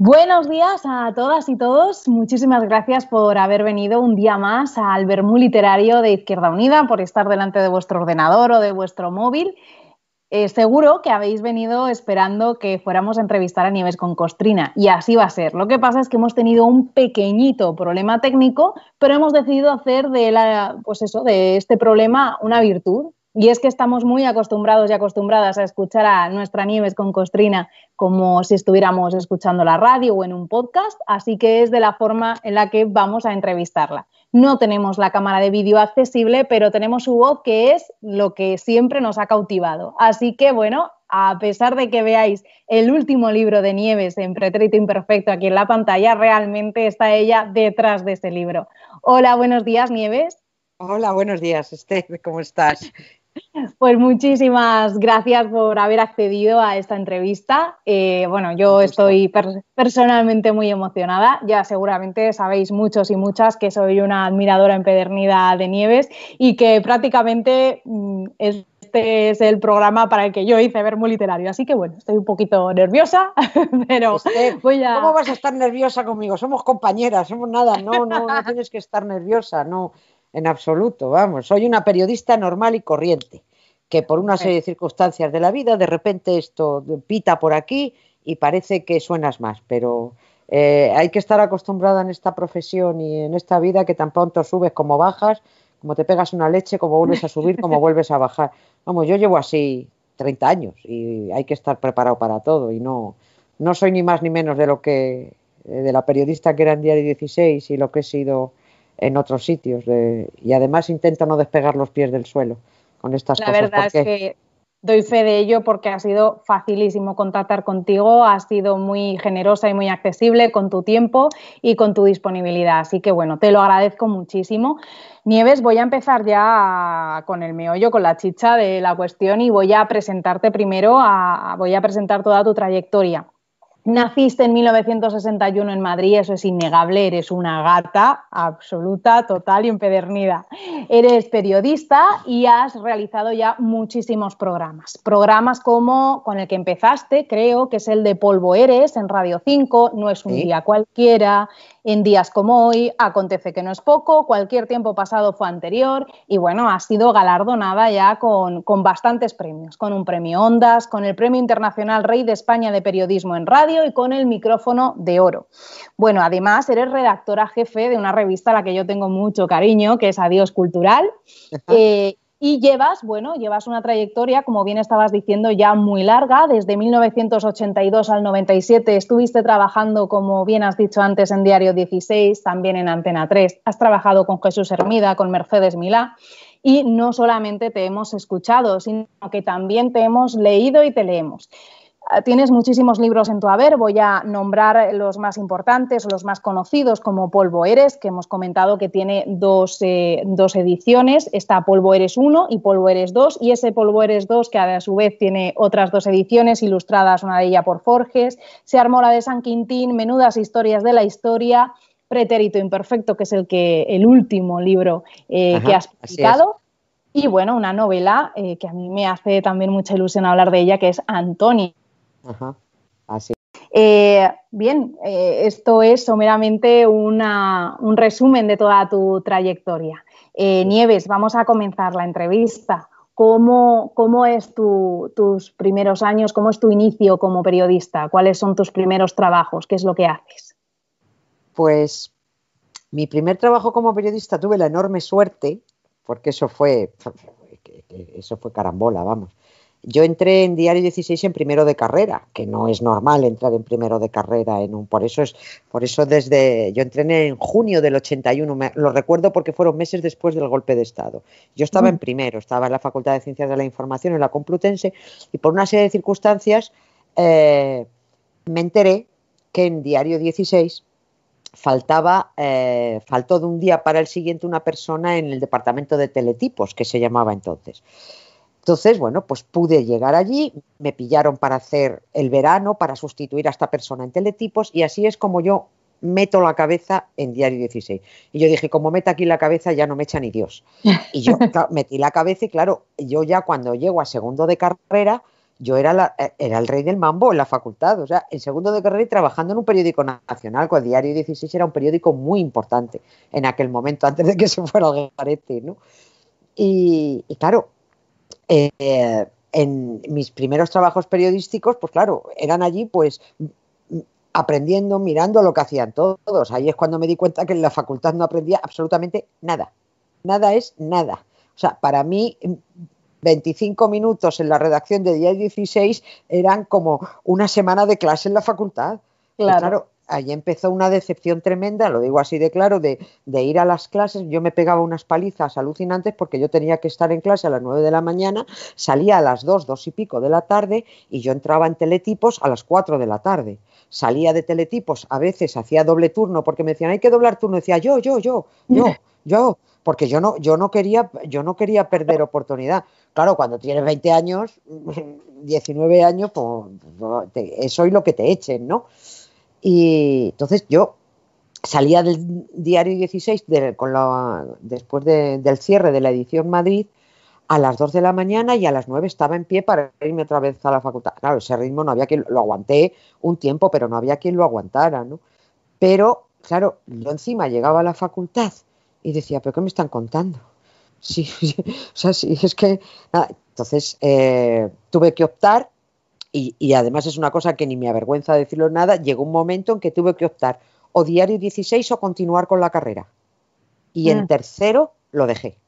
Buenos días a todas y todos. Muchísimas gracias por haber venido un día más al Bermú Literario de Izquierda Unida, por estar delante de vuestro ordenador o de vuestro móvil. Eh, seguro que habéis venido esperando que fuéramos a entrevistar a Nieves con Costrina y así va a ser. Lo que pasa es que hemos tenido un pequeñito problema técnico, pero hemos decidido hacer de, la, pues eso, de este problema una virtud y es que estamos muy acostumbrados y acostumbradas a escuchar a nuestra Nieves con Costrina como si estuviéramos escuchando la radio o en un podcast, así que es de la forma en la que vamos a entrevistarla. No tenemos la cámara de vídeo accesible, pero tenemos su voz que es lo que siempre nos ha cautivado. Así que bueno, a pesar de que veáis el último libro de Nieves en Pretérito Imperfecto aquí en la pantalla, realmente está ella detrás de ese libro. Hola, buenos días, Nieves. Hola, buenos días, Esther, ¿cómo estás? Pues muchísimas gracias por haber accedido a esta entrevista. Eh, bueno, yo estoy personalmente muy emocionada. Ya seguramente sabéis muchos y muchas que soy una admiradora empedernida de Nieves y que prácticamente mm, este es el programa para el que yo hice Vermo Literario. Así que bueno, estoy un poquito nerviosa, pero voy a... ¿Cómo vas a estar nerviosa conmigo? Somos compañeras, somos nada. No, no, no tienes que estar nerviosa, no en absoluto, vamos, soy una periodista normal y corriente, que por una serie de circunstancias de la vida, de repente esto pita por aquí y parece que suenas más, pero eh, hay que estar acostumbrada en esta profesión y en esta vida que tan pronto subes como bajas, como te pegas una leche, como vuelves a subir, como vuelves a bajar. Vamos, yo llevo así 30 años y hay que estar preparado para todo y no, no soy ni más ni menos de lo que de la periodista que era en Diario 16 y lo que he sido en otros sitios. y además intento no despegar los pies del suelo con estas cosas. La verdad es que doy fe de ello porque ha sido facilísimo contactar contigo, has sido muy generosa y muy accesible con tu tiempo y con tu disponibilidad. Así que bueno, te lo agradezco muchísimo. Nieves, voy a empezar ya con el meollo, con la chicha de la cuestión y voy a presentarte primero, voy a presentar toda tu trayectoria. Naciste en 1961 en Madrid, eso es innegable, eres una gata absoluta, total y empedernida. Eres periodista y has realizado ya muchísimos programas. Programas como con el que empezaste, creo, que es el de Polvo Eres en Radio 5, No es un día cualquiera, en días como hoy, acontece que no es poco, cualquier tiempo pasado fue anterior y bueno, ha sido galardonada ya con, con bastantes premios, con un premio Ondas, con el Premio Internacional Rey de España de Periodismo en Radio y con el micrófono de oro. Bueno, además eres redactora jefe de una revista a la que yo tengo mucho cariño, que es Adiós Cultural. Y llevas, bueno, llevas una trayectoria, como bien estabas diciendo, ya muy larga. Desde 1982 al 97 estuviste trabajando, como bien has dicho antes, en Diario 16, también en Antena 3. Has trabajado con Jesús Hermida, con Mercedes Milá. Y no solamente te hemos escuchado, sino que también te hemos leído y te leemos. Ah, tienes muchísimos libros en tu haber, voy a nombrar los más importantes los más conocidos como Polvo Eres, que hemos comentado que tiene dos, eh, dos, ediciones, está Polvo Eres 1 y Polvo Eres 2, y ese Polvo Eres 2 que a su vez tiene otras dos ediciones ilustradas, una de ellas por Forges, Se armó la de San Quintín, Menudas historias de la historia, Pretérito Imperfecto, que es el, que, el último libro eh, que has publicado. Y bueno, una novela eh, que a mí me hace también mucha ilusión hablar de ella, que es Antonia Ajá, así. Eh, bien, eh, esto es someramente un resumen de toda tu trayectoria. Eh, Nieves, vamos a comenzar la entrevista. ¿Cómo, cómo es tus primeros años? ¿Cómo es tu inicio como periodista? ¿Cuáles son tus primeros trabajos? ¿Qué es lo que haces? Pues mi primer trabajo como periodista tuve la enorme suerte, porque eso fue, eso fue carambola, vamos, yo entré en Diario 16 en primero de carrera, que no es normal entrar en primero de carrera en un por eso es por eso desde yo entré en junio del 81, lo recuerdo porque fueron meses después del golpe de estado. Yo estaba en primero, estaba en la Facultad de Ciencias de la Información en la Complutense y por una serie de circunstancias eh, me enteré que en Diario 16 faltaba, eh, faltó de un día para el siguiente una persona en el departamento de teletipos, que se llamaba entonces. Entonces, bueno, pues pude llegar allí, me pillaron para hacer el verano, para sustituir a esta persona en teletipos y así es como yo meto la cabeza en Diario 16. Y yo dije, como meta aquí la cabeza ya no me echa ni Dios. Y yo metí la cabeza y claro, yo ya cuando llego a segundo de carrera, yo era, era el rey del mambo en la facultad, o sea, en segundo de carrera y trabajando en un periódico nacional, con el Diario 16 era un periódico muy importante en aquel momento, antes de que se fuera al garete, ¿no? Y, claro, eh, en mis primeros trabajos periodísticos, pues claro, eran allí pues aprendiendo, mirando lo que hacían todos. Ahí es cuando me di cuenta que en la facultad no aprendía absolutamente nada. Nada es nada. O sea, para mí 25 minutos en la redacción de día 16 eran como una semana de clase en la facultad. Claro. Ahí empezó una decepción tremenda, lo digo así de claro, de, de, ir a las clases. Yo me pegaba unas palizas alucinantes porque yo tenía que estar en clase a las 9 de la mañana, salía a las 2, 2 y pico de la tarde y yo entraba en teletipos a las 4 de la tarde. Salía de teletipos, a veces hacía doble turno porque me decían, hay que doblar turno. decía, yo, yo, yo, yo, yo, porque yo no, yo no quería, yo no quería perder oportunidad. Claro, cuando tienes 20 años, 19 años, pues, pues eso es lo que te echen, ¿no? Y entonces yo salía del diario 16 con después del cierre de la edición Madrid a las 2 de la mañana y a las 9 estaba en pie para irme otra vez a la facultad. Claro, ese ritmo no había quien lo aguanté un tiempo, pero no había quien lo aguantara, ¿no? Pero, claro, yo encima llegaba a la facultad y decía, ¿pero qué me están contando? Sí, o sea, sí, es que. Entonces eh, tuve que optar, y, además es una cosa que ni me avergüenza decirlo nada. Llegó un momento en que tuve que optar o diario 16 o continuar con la carrera. Y en mm. tercero lo dejé.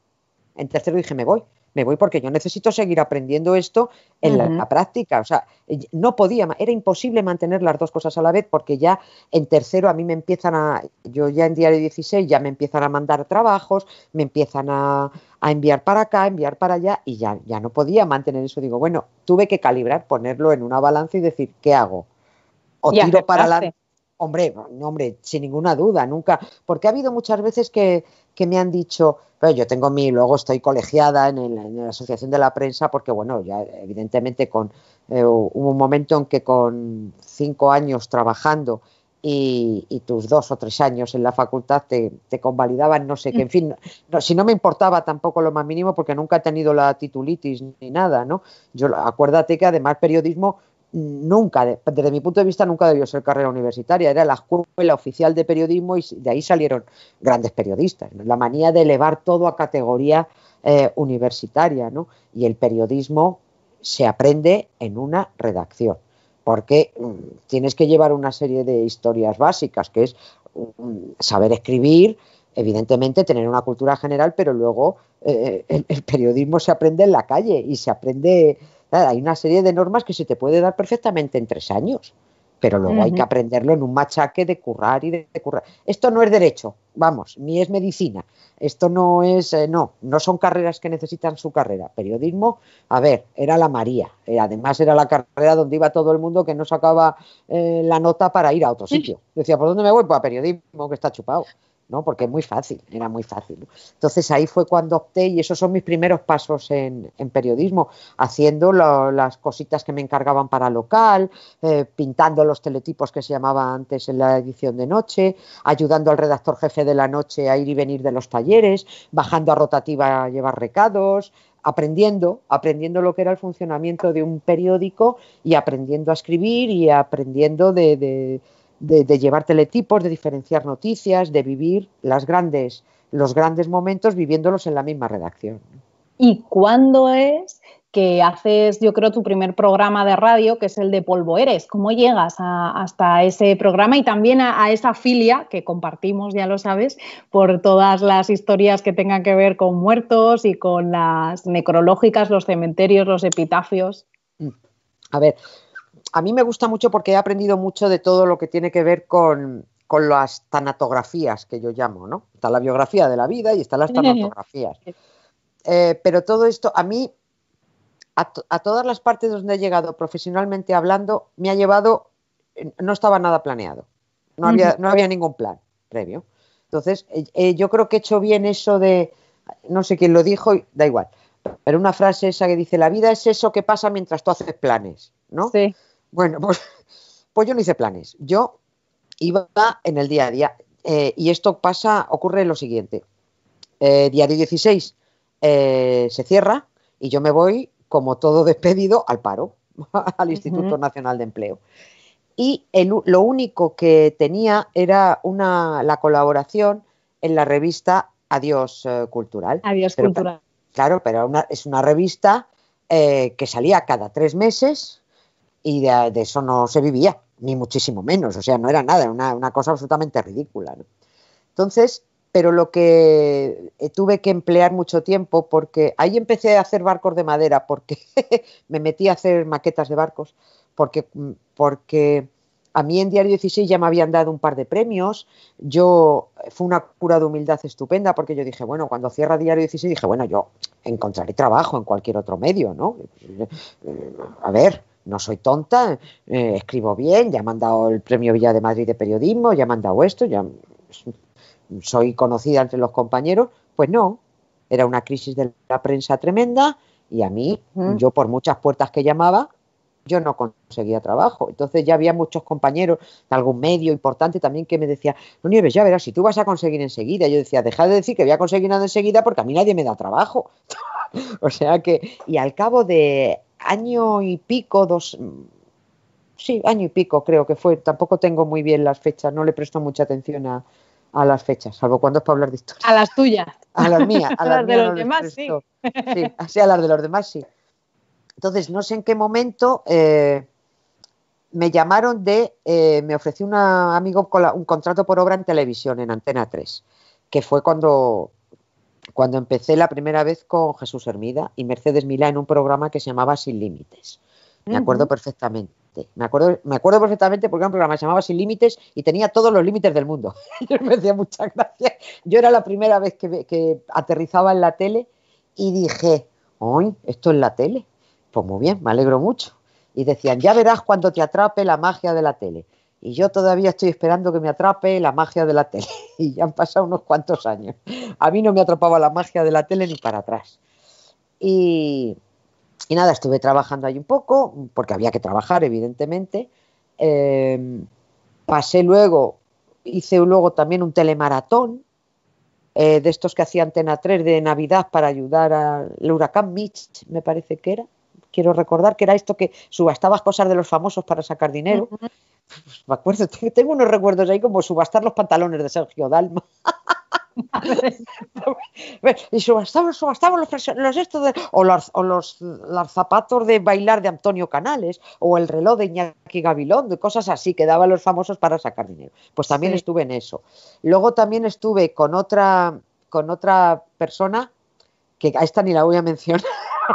En tercero dije, me voy me voy porque yo necesito seguir aprendiendo esto en la, práctica. O sea, no podía, era imposible mantener las dos cosas a la vez porque ya en tercero a mí me empiezan a, yo ya en diario 16 ya me empiezan a mandar trabajos, me empiezan a, enviar para acá, enviar para allá y ya, ya no podía mantener eso. Digo, bueno, tuve que calibrar, ponerlo en una balanza y decir, ¿qué hago? O tiro para adelante. Hombre, no, hombre, sin ninguna duda, nunca. Porque ha habido muchas veces que, que me han dicho, pero yo tengo mi, luego estoy colegiada en, la Asociación de la Prensa porque, bueno, ya evidentemente con, eh, hubo un momento en que con cinco años trabajando y, tus dos o tres años en la facultad te, convalidaban, no sé qué, en fin, si no me importaba tampoco lo más mínimo porque nunca he tenido la titulitis ni nada, ¿no? Yo acuérdate que además periodismo nunca, desde mi punto de vista, nunca debió ser carrera universitaria. Era la escuela oficial de periodismo y de ahí salieron grandes periodistas. La manía de elevar todo a categoría eh, universitaria, ¿no? Y el periodismo se aprende en una redacción, porque mm, tienes que llevar una serie de historias básicas, que es mm, saber escribir, evidentemente tener una cultura general, pero luego eh, el periodismo se aprende en la calle y se aprende hay una serie de normas que se te puede dar perfectamente en tres años, pero luego hay que aprenderlo en un machaque de currar y de, currar. Esto no es derecho, vamos, ni es medicina. Esto no es, eh, no, no son carreras que necesitan su carrera. Periodismo, a ver, era la María. Eh, además era la carrera donde iba todo el mundo que no sacaba eh, la nota para ir a otro sitio. Decía, ¿por dónde me voy? Pues a periodismo, que está chupado. ¿No? Porque es muy fácil, era muy fácil. Entonces ahí fue cuando opté y esos son mis primeros pasos en, periodismo, haciendo las cositas que me encargaban para local, eh, pintando los teletipos que se llamaba antes en la edición de noche, ayudando al redactor jefe de la noche a ir y venir de los talleres, bajando a rotativa a llevar recados, aprendiendo, aprendiendo lo que era el funcionamiento de un periódico y aprendiendo a escribir y aprendiendo de de, llevar teletipos, de diferenciar noticias, de vivir las grandes, los grandes momentos viviéndolos en la misma redacción. ¿Y cuándo es que haces, yo creo, tu primer programa de radio, que es el de Polvo Eres? ¿Cómo llegas hasta ese programa y también a, a, esa filia que compartimos, ya lo sabes, por todas las historias que tengan que ver con muertos y con las necrológicas, los cementerios, los epitafios? A ver, a mí me gusta mucho porque he aprendido mucho de todo lo que tiene que ver con, las tanatografías que yo llamo, ¿no? Está la biografía de la vida y están las tanatografías. Eh, pero todo esto, a mí, a, todas las partes donde he llegado profesionalmente hablando, me ha llevado, eh, no estaba nada planeado, no había, no había ningún plan previo. Entonces, eh, yo creo que he hecho bien eso de, no sé quién lo dijo, da igual, pero una frase esa que dice, la vida es eso que pasa mientras tú haces planes, ¿no? Sí. Bueno, pues, pues, yo no hice planes. Yo iba en el día a día. Eh, y esto pasa, ocurre lo siguiente. Eh, diario 16 eh, se cierra y yo me voy, como todo despedido, al paro. al Instituto Nacional de Empleo. Y lo único que tenía era una, la colaboración en la revista Adiós eh, Cultural. Adiós Cultural. Claro, pero es una revista que salía cada tres meses y de, eso no se vivía, ni muchísimo menos, o sea, no era nada, era una, cosa absolutamente ridícula. Entonces, pero lo que eh, tuve que emplear mucho tiempo porque ahí empecé a hacer barcos de madera porque me metí a hacer maquetas de barcos porque, porque a mí en Diario 16 ya me habían dado un par de premios. Yo fue una cura de humildad estupenda porque yo dije, bueno, cuando cierra Diario 16 dije, bueno, yo encontraré trabajo en cualquier otro medio, ¿no? A ver, no soy tonta, eh, escribo bien, ya me han dado el premio Villa de Madrid de periodismo, ya me han dado esto, ya soy conocida entre los compañeros. Pues no, era una crisis de la prensa tremenda y a mí, yo por muchas puertas que llamaba, yo no conseguía trabajo. Entonces ya había muchos compañeros de algún medio importante también que me decían, no Nieves, ya verás, si tú vas a conseguir enseguida. Yo decía, deja de decir que voy a conseguir nada enseguida porque a mí nadie me da trabajo. o sea que, y al cabo de año y pico, dos, sí, año y pico creo que fue, tampoco tengo muy bien las fechas, no le presto mucha atención a, las fechas, salvo cuando es para hablar de historia. A las tuyas. A las mías. A, las, de los demás, sí. Sí, así a las de los demás, sí. Entonces, no sé en qué momento eh, me llamaron de, eh, me ofreció un amigo un contrato por obra en televisión, en Antena 3, que fue cuando, cuando empecé la primera vez con Jesús Hermida y Mercedes Milá en un programa que se llamaba Sin Límites. Me acuerdo perfectamente. Me acuerdo, me acuerdo perfectamente porque era un programa que se llamaba Sin Límites y tenía todos los límites del mundo. Yo me hacía muchas gracias. Yo era la primera vez que, que aterrizaba en la tele y dije, ¡ay, esto es la tele! Pues muy bien, me alegro mucho. Y decían, ya verás cuando te atrape la magia de la tele. Y yo todavía estoy esperando que me atrape la magia de la tele. Y ya han pasado unos cuantos años. A mí no me atrapaba la magia de la tele ni para atrás. Y, nada, estuve trabajando ahí un poco, porque había que trabajar, evidentemente. Em, pasé luego, hice luego también un telemaratón, eh, de estos que hacía Antena 3 de Navidad para ayudar al huracán Mitch, me parece que era quiero recordar que era esto que subastabas cosas de los famosos para sacar dinero. Pues me acuerdo, tengo unos recuerdos ahí como subastar los pantalones de Sergio Dalma. y subastamos, subastamos los, estos o, los, los, zapatos de bailar de Antonio Canales o el reloj de Iñaki Gabilón, de cosas así que daban los famosos para sacar dinero. Pues también estuve en eso. Luego también estuve con otra, con otra persona que a esta ni la voy a mencionar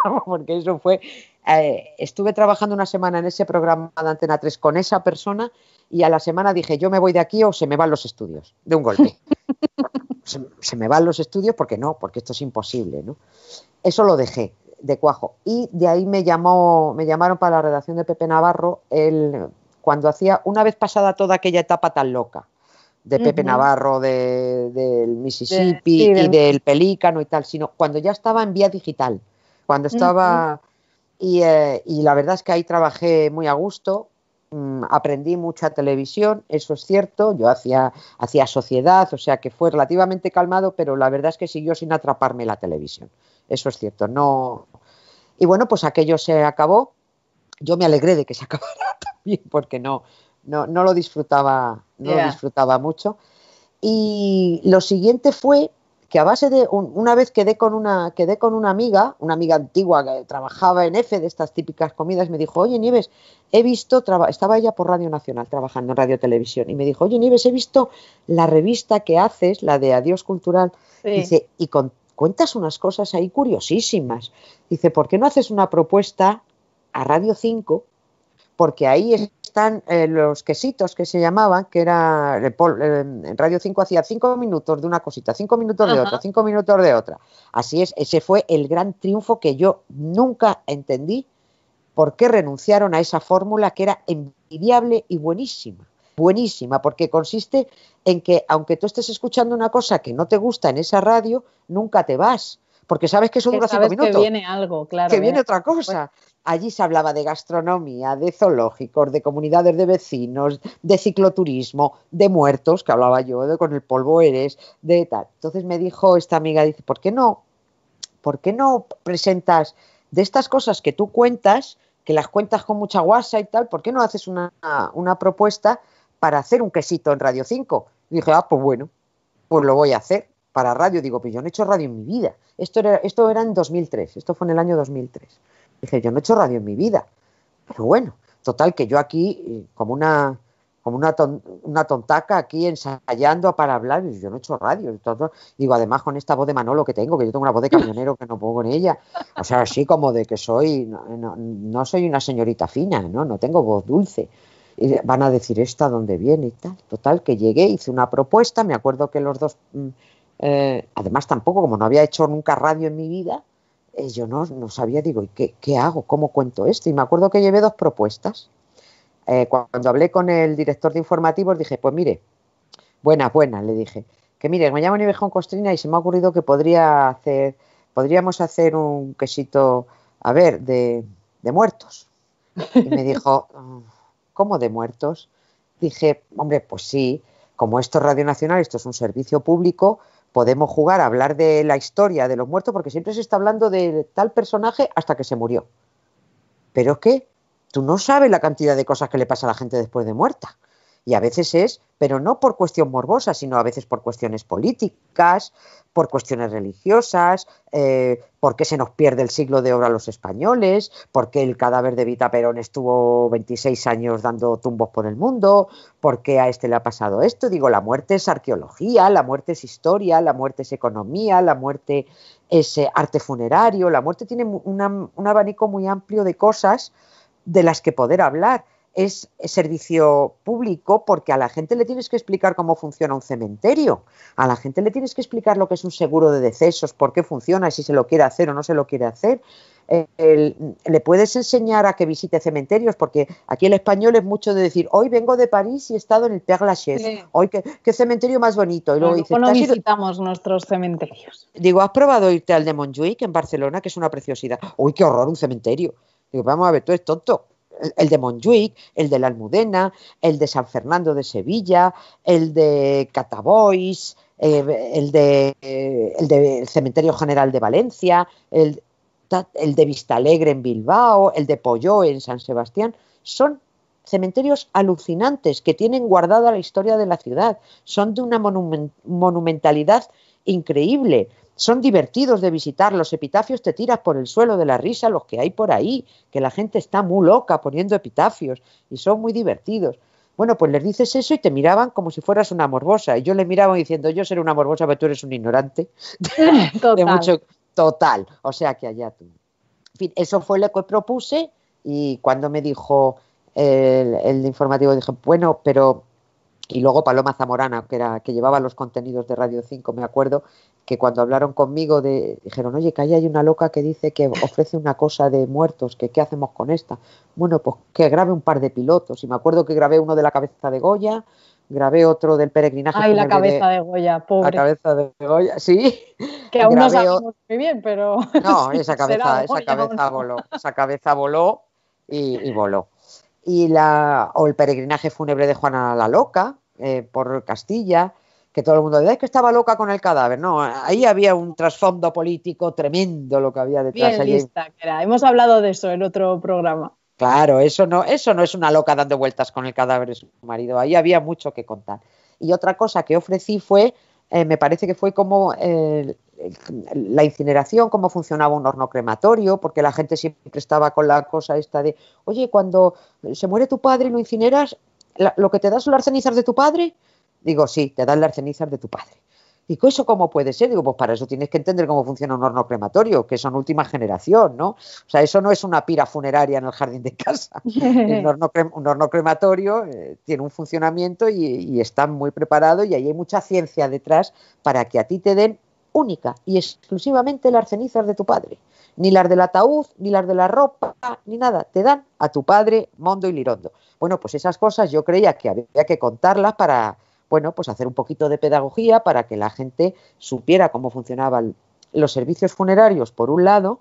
porque eso fue, eh, estuve trabajando una semana en ese programa de Antena 3 con esa persona y a la semana dije, yo me voy de aquí o se me van los estudios, de un golpe. se, me van los estudios porque no, porque esto es imposible, ¿no? Eso lo dejé de cuajo. Y de ahí me llamó, me llamaron para la redacción de Pepe Navarro el, cuando hacía, una vez pasada toda aquella etapa tan loca de Pepe Navarro, del Mississippi y del Pelícano y tal, sino cuando ya estaba en vía digital. Cuando estaba... Eh, y, la verdad es que ahí trabajé muy a gusto, mm, aprendí mucha televisión, eso es cierto, yo hacía, hacía sociedad, o sea que fue relativamente calmado, pero la verdad es que siguió sin atraparme la televisión, eso es cierto, no... Y bueno, pues aquello se acabó, yo me alegré de que se acabara también, porque no, no, no lo disfrutaba, no lo disfrutaba mucho. Y lo siguiente fue que a base de una vez quedé con una quedé con una amiga, una amiga antigua que trabajaba en F de estas típicas comidas, me dijo, "Oye, Nieves, he visto estaba ella por Radio Nacional trabajando en Radio Televisión y me dijo, "Oye, Nieves, he visto la revista que haces, la de Adiós Cultural." Dice, "Y cuentas unas cosas ahí curiosísimas." Dice, "¿Por qué no haces una propuesta a Radio 5 porque ahí están eh, los quesitos que se llamaban, que era eh, en Radio 5 hacía cinco minutos de una cosita, cinco minutos de otra, cinco minutos de otra. Así es, ese fue el gran triunfo que yo nunca entendí por qué renunciaron a esa fórmula que era envidiable y buenísima. Buenísima, porque consiste en que aunque tú estés escuchando una cosa que no te gusta en esa radio, nunca te vas porque sabes que eso dura cinco minutos. Que viene algo, claro. Que viene otra cosa. Allí se hablaba de gastronomía, de zoológicos, de comunidades de vecinos, de cicloturismo, de muertos, que hablaba yo, de con el polvo eres, de tal. Entonces me dijo esta amiga, dice, ¿por qué no? ¿Por qué no presentas de estas cosas que tú cuentas? que las cuentas con mucha guasa y tal, ¿por qué no haces una, propuesta para hacer un quesito en Radio 5? dije, ah, pues bueno, pues lo voy a hacer para radio. Digo, pues yo no he hecho radio en mi vida. Esto era, esto era en 2003, esto fue en el año 2003. Dije, yo no he hecho radio en mi vida. Pero bueno, total, que yo aquí, eh, como una, como una, una tontaca aquí ensayando para hablar, yo no he hecho radio. Todo, digo, además con esta voz de Manolo que tengo, que yo tengo una voz de camionero que no pongo en ella. O sea, así como de que soy, no, soy una señorita fina, ¿no? No tengo voz dulce. Y van a decir, ¿esta dónde viene? y tal. Total, que llegué, hice una propuesta, me acuerdo que los dos, mm, eh, además tampoco, como no había hecho nunca radio en mi vida, eh, yo no, no, sabía, digo, ¿y qué, qué, hago? ¿Cómo cuento esto? Y me acuerdo que llevé dos propuestas. Eh, cuando hablé con el director de informativos dije, pues mire, buenas, buenas, le dije, que mire, me llamo Nivejón Costrina y se me ha ocurrido que podría hacer, podríamos hacer un quesito, a ver, de, de muertos. Y me dijo, ¿cómo de muertos? Dije, hombre, pues sí, como esto es Radio Nacional, esto es un servicio público, podemos jugar a hablar de la historia de los muertos porque siempre se está hablando de tal personaje hasta que se murió. Pero es que tú no sabes la cantidad de cosas que le pasa a la gente después de muerta. Y a veces es, pero no por cuestión morbosa, sino a veces por cuestiones políticas, por cuestiones religiosas, eh, por qué se nos pierde el siglo de oro a los españoles, por qué el cadáver de Vita Perón estuvo 26 años dando tumbos por el mundo, por qué a este le ha pasado esto. Digo, la muerte es arqueología, la muerte es historia, la muerte es economía, la muerte es eh, arte funerario, la muerte tiene un abanico muy amplio de cosas de las que poder hablar. Es, servicio público porque a la gente le tienes que explicar cómo funciona un cementerio, a la gente le tienes que explicar lo que es un seguro de decesos, por qué funciona, si se lo quiere hacer o no se lo quiere hacer. le puedes enseñar a que visite cementerios, porque aquí el español es mucho de decir, hoy vengo de París y he estado en el Père Lachaise, hoy qué, cementerio más bonito. Y luego no visitamos nuestros cementerios. Digo, ¿has probado irte al de Montjuic en Barcelona, que es una preciosidad? Uy, qué horror, un cementerio. Digo, vamos a ver, tú eres tonto. El, de Montjuic, el de la Almudena, el de San Fernando de Sevilla, el de Catabois, eh, el, de, eh, el Cementerio General de Valencia, el, el de Vistalegre en Bilbao, el de Polló en San Sebastián, son cementerios alucinantes que tienen guardada la historia de la ciudad, son de una monumentalidad increíble son divertidos de visitar, los epitafios te tiras por el suelo de la risa, los que hay por ahí, que la gente está muy loca poniendo epitafios y son muy divertidos. Bueno, pues les dices eso y te miraban como si fueras una morbosa. Y yo le miraba diciendo, yo seré una morbosa, pero tú eres un ignorante. Total. de mucho, total. O sea que allá tú. En fin, eso fue lo que propuse y cuando me dijo el, el informativo, dije, bueno, pero y luego Paloma Zamorana, que era que llevaba los contenidos de Radio 5, me acuerdo, que cuando hablaron conmigo de, dijeron, oye, que ahí hay una loca que dice que ofrece una cosa de muertos, que qué hacemos con esta. Bueno, pues que grabe un par de pilotos. Y me acuerdo que grabé uno de la cabeza de Goya, grabé otro del peregrinaje. Ay, la cabeza de, Goya, pobre. La cabeza de Goya, sí. Que aún no sabemos muy bien, pero... No, esa cabeza, esa cabeza voló, esa cabeza voló y, voló. Y la, o el peregrinaje fúnebre de Juana la Loca, eh, por Castilla, que todo el mundo dice que estaba loca con el cadáver. No, ahí había un trasfondo político tremendo lo que había detrás. Bien lista, Hemos hablado de eso en otro programa. Claro, eso no, eso no es una loca dando vueltas con el cadáver de su marido. Ahí había mucho que contar. Y otra cosa que ofrecí fue, eh, me parece que fue como eh, la incineración, cómo funcionaba un horno crematorio, porque la gente siempre estaba con la cosa esta de, oye, cuando se muere tu padre y lo incineras, ¿lo que te da son las cenizas de tu padre? Digo, sí, te dan las cenizas de tu padre. Digo, ¿eso cómo puede ser? Digo, pues para eso tienes que entender cómo funciona un horno crematorio, que son última generación, ¿no? O sea, eso no es una pira funeraria en el jardín de casa. un, horno crematorio eh, tiene un funcionamiento y, y, está muy preparado y ahí hay mucha ciencia detrás para que a ti te den única y exclusivamente las cenizas de tu padre. Ni las del ataúd, ni las de la ropa, ni nada. Te dan a tu padre Mondo y Lirondo. Bueno, pues esas cosas yo creía que había que contarlas para bueno, pues hacer un poquito de pedagogía para que la gente supiera cómo funcionaban los servicios funerarios, por un lado,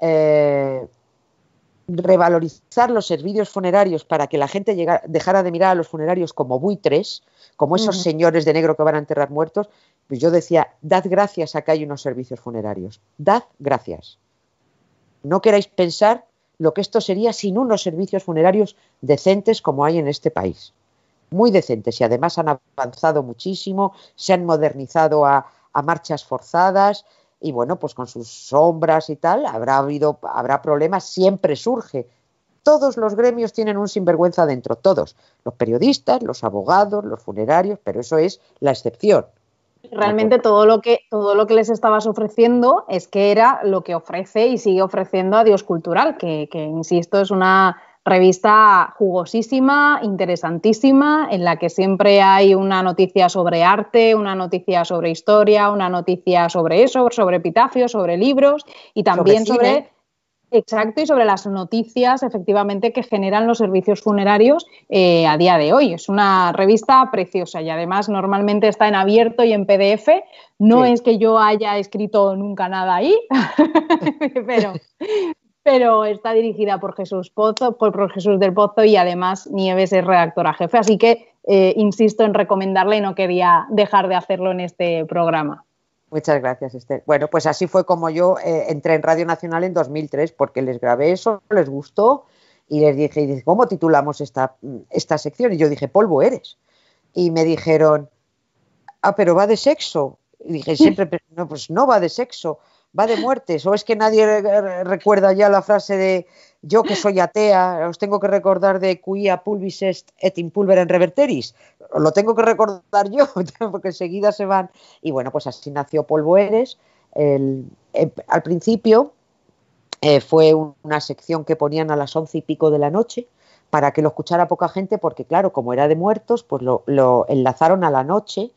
eh, revalorizar los servicios funerarios para que la gente dejara de mirar a los funerarios como buitres, como esos señores de negro que van a enterrar muertos, pues yo decía, dad gracias a que hay unos servicios funerarios, dad gracias. No queráis pensar lo que esto sería sin unos servicios funerarios decentes como hay en este país. Muy decentes y además han avanzado muchísimo, se han modernizado a, marchas forzadas y bueno, pues con sus sombras y tal, habrá habido, habrá problemas, siempre surge. Todos los gremios tienen un sinvergüenza dentro, todos. Los periodistas, los abogados, los funerarios, pero eso es la excepción. Realmente todo lo que todo lo que les estabas ofreciendo es que era lo que ofrece y sigue ofreciendo a Dios Cultural, que, insisto es una revista jugosísima, interesantísima, en la que siempre hay una noticia sobre arte, una noticia sobre historia, una noticia sobre eso, sobre epitafios, sobre libros y también sobre Exacto, y sobre las noticias efectivamente que generan los servicios funerarios eh, a día de hoy. Es una revista preciosa y además normalmente está en abierto y en PDF. No es que yo haya escrito nunca nada ahí, pero, pero está dirigida por Jesús Pozo, por, Jesús del Pozo y además Nieves es redactora jefe. Así que eh, insisto en recomendarla y no quería dejar de hacerlo en este programa. Muchas gracias, Esther. Bueno, pues así fue como yo eh, entré en Radio Nacional en 2003, porque les grabé eso, les gustó y les dije, ¿cómo titulamos esta, esta sección? Y yo dije, polvo eres. Y me dijeron, ah, pero va de sexo. Y dije, siempre, no, pues no va de sexo, va de muertes. O es que nadie recuerda ya la frase de yo que soy atea, os tengo que recordar de quia pulvis est et in pulverem reverteris. Lo tengo que recordar yo, porque enseguida se van. Y bueno, pues así nació Polvo Eres. El, eh, al principio eh, fue una sección que ponían a las once y pico de la noche para que lo escuchara poca gente, porque claro, como era de muertos, pues lo, enlazaron a la noche,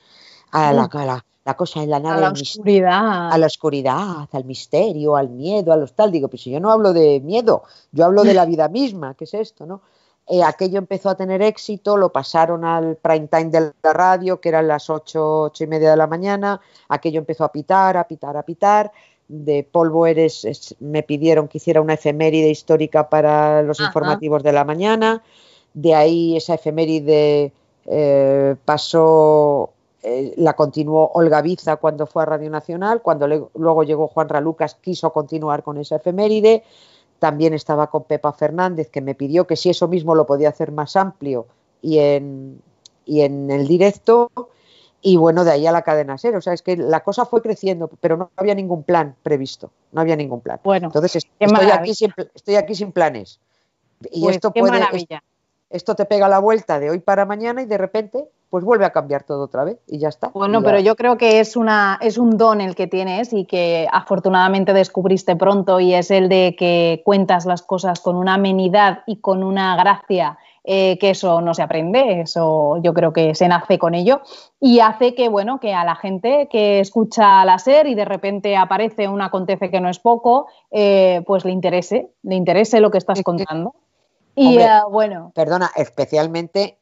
a la, a la, la cosa en la nave. A la oscuridad. A la oscuridad, al misterio, al miedo, a los tal. Digo, pues si yo no hablo de miedo, yo hablo de la vida misma, ¿qué es esto, no? Eh, aquello empezó a tener éxito, lo pasaron al prime time de la radio, que eran las ocho, ocho y media de la mañana, aquello empezó a pitar, a pitar, a pitar. De polvo eres, me pidieron que hiciera una efeméride histórica para los informativos de la mañana. De ahí esa efeméride eh, pasó eh, la continuó Olga Biza cuando fue a Radio Nacional, cuando luego llegó Juan Ralucas quiso continuar con esa efeméride, también estaba con Pepa Fernández que me pidió que si eso mismo lo podía hacer más amplio y en, y en el directo, y bueno, de ahí a la cadena ser, o sea, es que la cosa fue creciendo, pero no había ningún plan previsto, no había ningún plan. Bueno, entonces estoy aquí, sin, estoy aquí sin planes. Y pues esto puede, esto te pega la vuelta de hoy para mañana y de repente pues vuelve a cambiar todo otra vez y ya está. Bueno, pero yo creo que es, una, es un don el que tienes y que afortunadamente descubriste pronto y es el de que cuentas las cosas con una amenidad y con una gracia eh, que eso no se aprende, eso yo creo que se nace con ello y hace que, bueno, que a la gente que escucha la SER y de repente aparece un acontece que no es poco, eh, pues le interese, le interese lo que estás contando. Y eh, bueno. Perdona, especialmente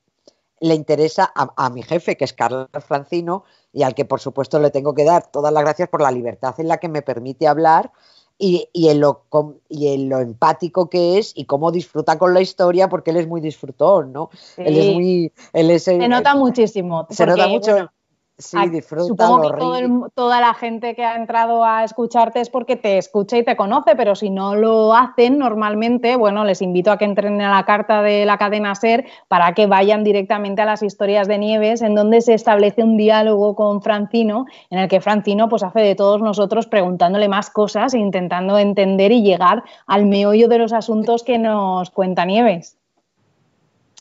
le interesa a, mi jefe, que es Carlos Francino, y al que por supuesto le tengo que dar todas las gracias por la libertad en la que me permite hablar y, en, lo, y en lo empático que es y cómo disfruta con la historia, porque él es muy disfrutón, ¿no? Él es muy... Él se nota muchísimo. Se nota mucho... Sí, Supongo que toda la gente que ha entrado a escucharte es porque te escucha y te conoce, pero si no lo hacen normalmente, bueno, les invito a que entren a la carta de la cadena SER para que vayan directamente a las historias de Nieves, en donde se establece un diálogo con Francino, en el que Francino pues hace de todos nosotros preguntándole más cosas e intentando entender y llegar al meollo de los asuntos que nos cuenta Nieves.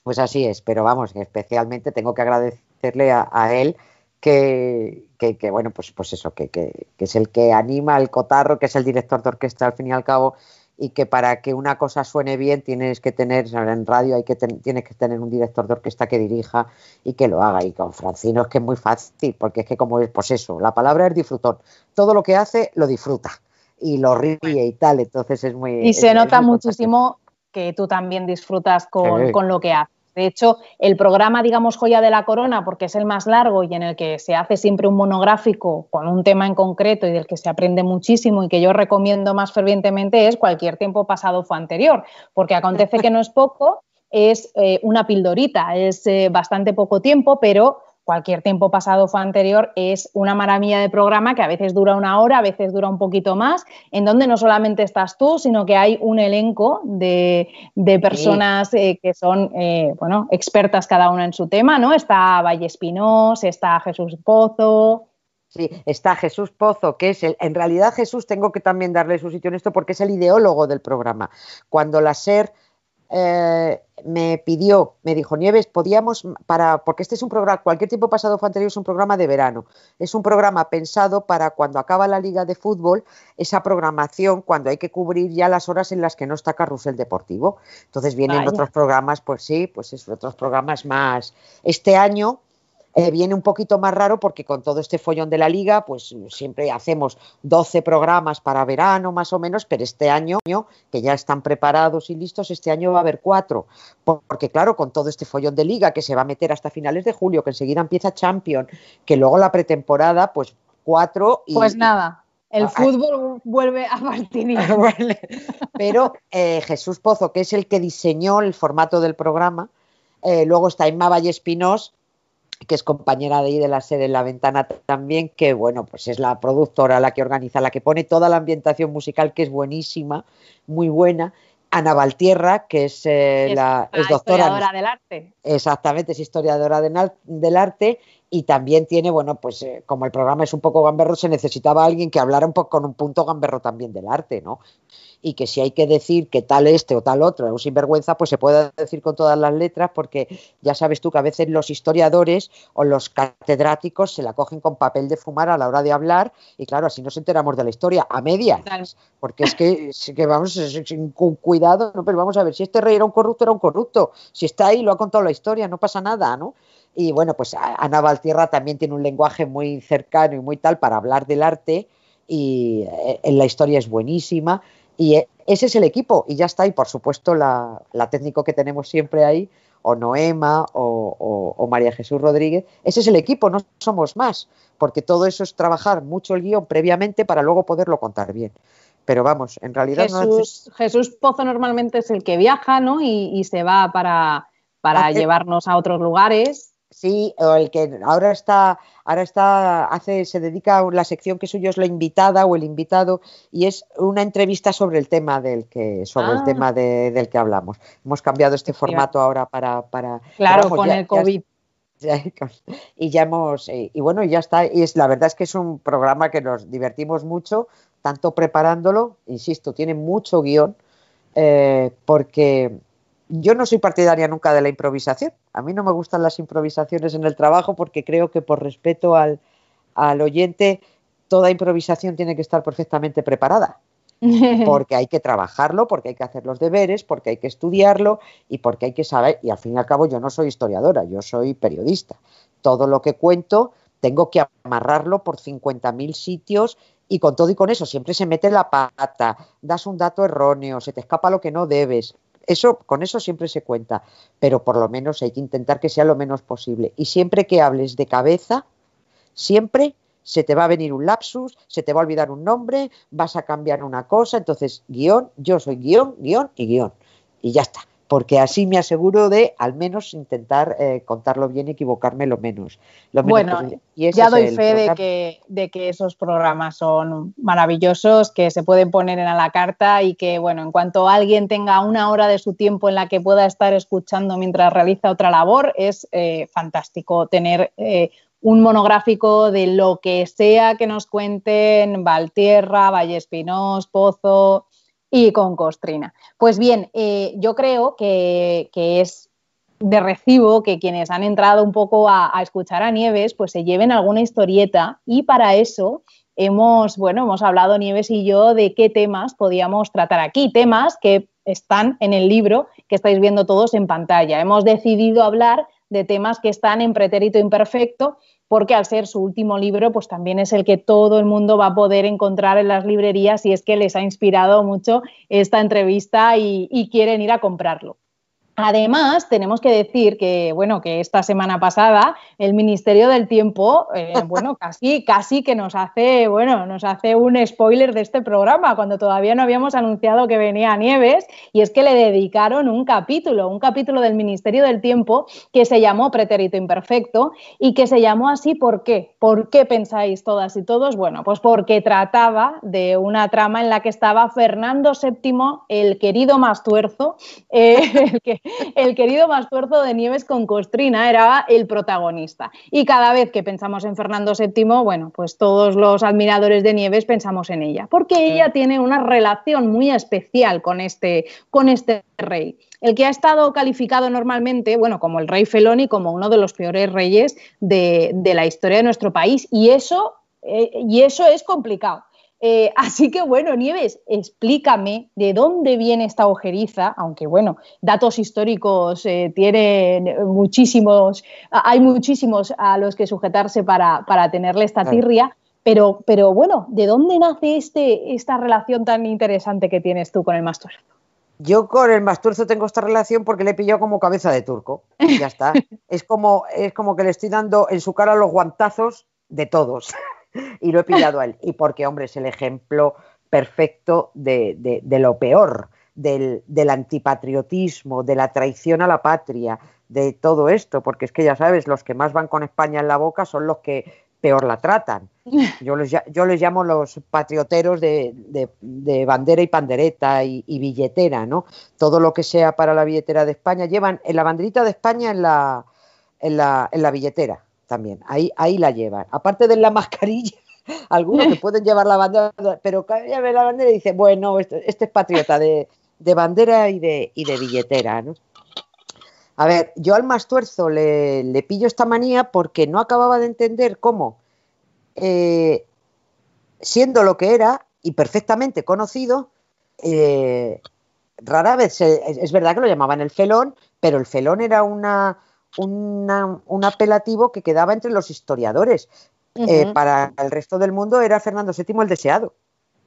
Pues así es, pero vamos, especialmente tengo que agradecerle a él que, bueno, pues, pues eso, que, es el que anima el cotarro, que es el director de orquesta al fin y al cabo, y que para que una cosa suene bien tienes que tener, en radio hay que tienes que tener un director de orquesta que dirija y que lo haga. Y con Francino es que es muy fácil, porque es que como es, pues eso, la palabra es disfrutón. Todo lo que hace lo disfruta y lo ríe y tal, entonces es muy... Y se nota muchísimo que tú también disfrutas con, con lo que haces. De hecho, el programa, digamos, Joya de la Corona, porque es el más largo y en el que se hace siempre un monográfico con un tema en concreto y del que se aprende muchísimo y que yo recomiendo más fervientemente es Cualquier tiempo pasado fue anterior, porque acontece que no es poco, es eh, una pildorita, es eh, bastante poco tiempo, pero cualquier tiempo pasado fue anterior es una maravilla de programa que a veces dura una hora, a veces dura un poquito más, en donde no solamente estás tú, sino que hay un elenco de, personas eh, que son, eh, bueno, expertas cada una en su tema, ¿no? Está Valle Espinós, está Jesús Pozo. Sí, está Jesús Pozo, que es el, en realidad Jesús tengo que también darle su sitio en esto porque es el ideólogo del programa. Cuando la SER eh, me pidió, me dijo, Nieves, podíamos, para, porque este es un programa, cualquier tiempo pasado fue anterior, es un programa de verano. Es un programa pensado para cuando acaba la liga de fútbol, esa programación, cuando hay que cubrir ya las horas en las que no está Carrusel Deportivo. Entonces vienen otros programas, pues sí, pues es otros programas más. Este año eh, viene un poquito más raro porque con todo este follón de la liga, pues siempre hacemos 12 programas para verano más o menos, pero este año, que ya están preparados y listos, este año va a haber cuatro. Porque claro, con todo este follón de liga que se va a meter hasta finales de julio, que enseguida empieza Champion, que luego la pretemporada, pues cuatro y... Pues nada. El ah, ah. fútbol vuelve a partir. Pero eh, Jesús Pozo, que es el que diseñó el formato del programa, eh, luego está Inma Valle Espinós, que es compañera de ahí de la sede en la ventana también, que bueno, pues es la productora, la que organiza, la que pone toda la ambientación musical, que es buenísima, muy buena. Ana Valtierra, que es, eh, la, es doctora. Historiadora del arte. Exactamente, es historiadora del arte y también tiene, bueno, pues eh, como el programa es un poco gamberro, se necesitaba alguien que hablara un poco con un punto gamberro también del arte, ¿no? Y que si hay que decir que tal este o tal otro es un sinvergüenza, pues se puede decir con todas las letras, porque ya sabes tú que a veces los historiadores o los catedráticos se la cogen con papel de fumar a la hora de hablar, y claro, así nos enteramos de la historia, a medias, porque es que, que vamos, con cuidado, no, pero vamos a ver, si este rey era un corrupto, era un corrupto, si está ahí, lo ha contado la historia, no pasa nada, ¿no? Y bueno, pues Ana Valtierra también tiene un lenguaje muy cercano y muy tal para hablar del arte y eh, en la historia es buenísima. Y e, ese es el equipo y ya está. Y por supuesto la, técnico que tenemos siempre ahí, o Noema o, María Jesús Rodríguez, ese es el equipo, no somos más, porque todo eso es trabajar mucho el guion previamente para luego poderlo contar bien. Pero vamos, en realidad Jesús, Jesús Pozo normalmente es el que viaja, ¿no? Y, se va para, para llevarnos a otros lugares. Sí, o el que ahora está, ahora está, hace, se dedica a la sección que suyo es la invitada o el invitado, y es una entrevista sobre el tema del que, sobre el ah. tema del que hablamos. Hemos cambiado este formato ahora para, para claro, con el COVID. y ya hemos, eh, y bueno, ya está. Y es la verdad es que es un programa que nos divertimos mucho, tanto preparándolo, insisto, tiene mucho guion, eh, porque yo no soy partidaria nunca de la improvisación. A mí no me gustan las improvisaciones en el trabajo porque creo que por respeto al, oyente, toda improvisación tiene que estar perfectamente preparada. Porque hay que trabajarlo, porque hay que hacer los deberes, porque hay que estudiarlo y porque hay que saber. Y al fin y al cabo, yo no soy historiadora, yo soy periodista. Todo lo que cuento tengo que amarrarlo por 50.000 sitios y con todo y con eso siempre se mete la pata, das un dato erróneo, se te escapa lo que no debes. Eso, con eso siempre se cuenta, pero por lo menos hay que intentar que sea lo menos posible. Y siempre que hables de cabeza, siempre se te va a venir un lapsus, se te va a olvidar un nombre, vas a cambiar una cosa, entonces guion, yo soy guion, guion y guion. Y ya está porque así me aseguro de al menos intentar eh, contarlo bien y equivocarme lo menos. bueno, ya doy fe de que, de que, esos programas son maravillosos, que se pueden poner en a la carta y que, bueno, en cuanto alguien tenga una hora de su tiempo en la que pueda estar escuchando mientras realiza otra labor, es eh, fantástico tener eh, un monográfico de lo que sea que nos cuenten Valtierra, Valle Espinós, Pozo, y con costrina. Pues bien, eh, yo creo que, es de recibo que quienes han entrado un poco a, escuchar a Nieves, pues se lleven alguna historieta y para eso hemos, bueno, hemos hablado Nieves y yo de qué temas podíamos tratar aquí, temas que están en el libro que estáis viendo todos en pantalla. Hemos decidido hablar de temas que están en pretérito imperfecto porque al ser su último libro, pues también es el que todo el mundo va a poder encontrar en las librerías y es que les ha inspirado mucho esta entrevista y, quieren ir a comprarlo. Además, tenemos que decir que, bueno, que esta semana pasada el Ministerio del Tiempo, eh, bueno, casi, casi que nos hace, bueno, nos hace un spoiler de este programa, cuando todavía no habíamos anunciado que venía Nieves, y es que le dedicaron un capítulo, un capítulo del Ministerio del Tiempo que se llamó Pretérito Imperfecto y que se llamó así, ¿por qué? ¿Por qué pensáis todas y todos? Bueno, pues porque trataba de una trama en la que estaba Fernando VII, el querido Mastuerzo, eh, el que el querido Mastuerzo de Nieves con Costrina era el protagonista. Y cada vez que pensamos en Fernando VII, bueno, pues todos los admiradores de Nieves pensamos en ella, porque ella tiene una relación muy especial con este, con este rey. El que ha estado calificado normalmente, bueno, como el rey Feloni, como uno de los peores reyes de, la historia de nuestro país. Y eso, eh, y eso es complicado eh, así que bueno, Nieves, explícame de dónde viene esta ojeriza, aunque bueno, datos históricos eh, tienen muchísimos, hay muchísimos a los que sujetarse para, tenerle esta tirria, pero, pero bueno, ¿de dónde nace este, esta relación tan interesante que tienes tú con el Mastuerzo? Yo con el Mastuerzo tengo esta relación porque le he pillado como cabeza de turco. ya está. es, como, es como que le estoy dando en su cara los guantazos de todos y lo he pillado a él. Y porque, hombre, es el ejemplo perfecto de, lo peor, del, antipatriotismo, de la traición a la patria, de todo esto, porque es que ya sabes, los que más van con España en la boca son los que peor la tratan. Yo les, yo les llamo los patrioteros de, bandera y pandereta y, billetera, ¿no? Todo lo que sea para la billetera de España, llevan en la banderita de España en la, en la, en la billetera también. Ahí, ahí la llevan. Aparte de la mascarilla, algunos que pueden llevar la bandera, pero cada ve la bandera y dice, bueno, este, este es patriota de, bandera y de, y de billetera, ¿no? A ver, yo al Mastuerzo le, le pillo esta manía porque no acababa de entender cómo, eh, siendo lo que era y perfectamente conocido, eh, rara vez, es verdad que lo llamaban el felón, pero el felón era una, un apelativo que quedaba entre los historiadores. Eh, para el resto del mundo era Fernando VII el deseado.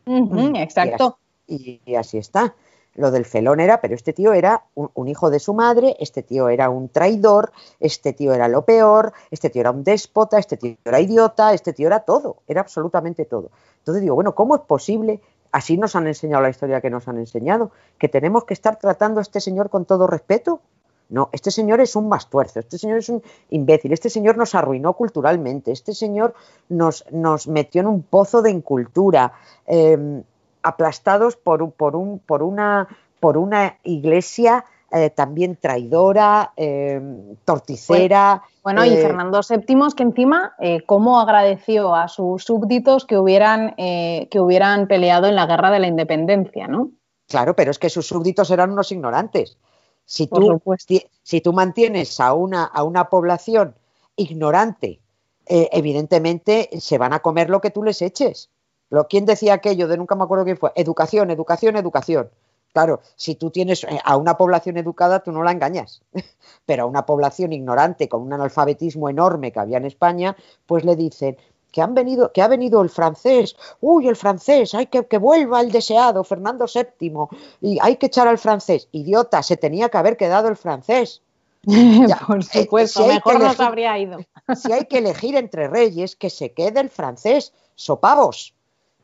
Mm, exacto. Y así, está. Lo del felón era, pero este tío era un, hijo de su madre, este tío era un traidor, este tío era lo peor, este tío era un déspota, este tío era idiota, este tío era todo, era absolutamente todo. Entonces digo, bueno, ¿cómo es posible? Así nos han enseñado la historia que nos han enseñado, que tenemos que estar tratando a este señor con todo respeto. No, este señor es un mastuerzo, este señor es un imbécil, este señor nos arruinó culturalmente, este señor nos, nos metió en un pozo de incultura, em, aplastados por, por, un, por, una, por una iglesia eh, también traidora, em, torticera. Bueno, y eh, Fernando VII es que encima, eh, ¿cómo agradeció a sus súbditos que hubieran, que hubieran peleado en la guerra de la independencia, ¿no? Claro, pero es que sus súbditos eran unos ignorantes. Si tú, si tú mantienes a una, a una población ignorante, eh, evidentemente se van a comer lo que tú les eches. Lo, ¿Quién decía aquello de nunca me acuerdo quién fue? Educación, educación, educación. Claro, si tú tienes eh, a una población educada, tú no la engañas. Pero a una población ignorante, con un analfabetismo enorme que había en España, pues le dicen, que han venido, que ha venido el francés, uy, el francés, hay que que vuelva el deseado, Fernando VII, y hay que echar al francés. Idiota, se tenía que haber quedado el francés. Por eh, supuesto, mejor no habría ido. si hay que elegir entre reyes, que se quede el francés, sopavos,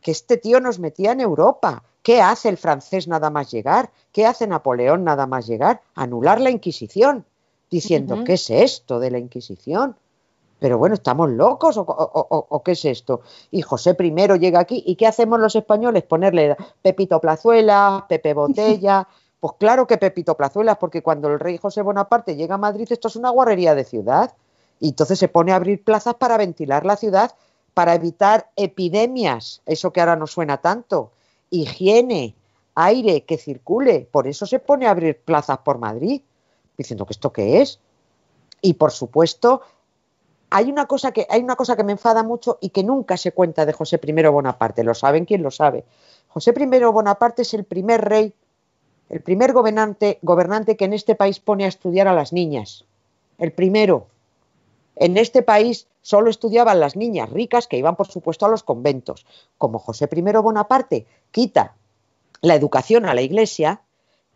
que este tío nos metía en Europa. ¿Qué hace el francés nada más llegar? ¿Qué hace Napoleón nada más llegar? Anular la Inquisición, diciendo, ¿qué es esto de la Inquisición? Pero bueno, ¿estamos locos o, qué es esto? Y José I llega aquí y ¿qué hacemos los españoles? Ponerle Pepito Plazuela, Pepe Botella. Pues claro que Pepito Plazuelas, porque cuando el rey José Bonaparte llega a Madrid, esto es una guarrería de ciudad. Y entonces se pone a abrir plazas para ventilar la ciudad, para evitar epidemias, eso que ahora no suena tanto, higiene, aire que circule. Por eso se pone a abrir plazas por Madrid, diciendo que esto qué es. Y por supuesto, hay una cosa que hay una cosa que me enfada mucho y que nunca se cuenta de José I Bonaparte. Lo saben quien lo sabe. José I Bonaparte es el primer rey, el primer gobernante, gobernante que en este país pone a estudiar a las niñas. El primero. En este país solo estudiaban las niñas ricas que iban, por supuesto, a los conventos. Como José I Bonaparte quita la educación a la iglesia,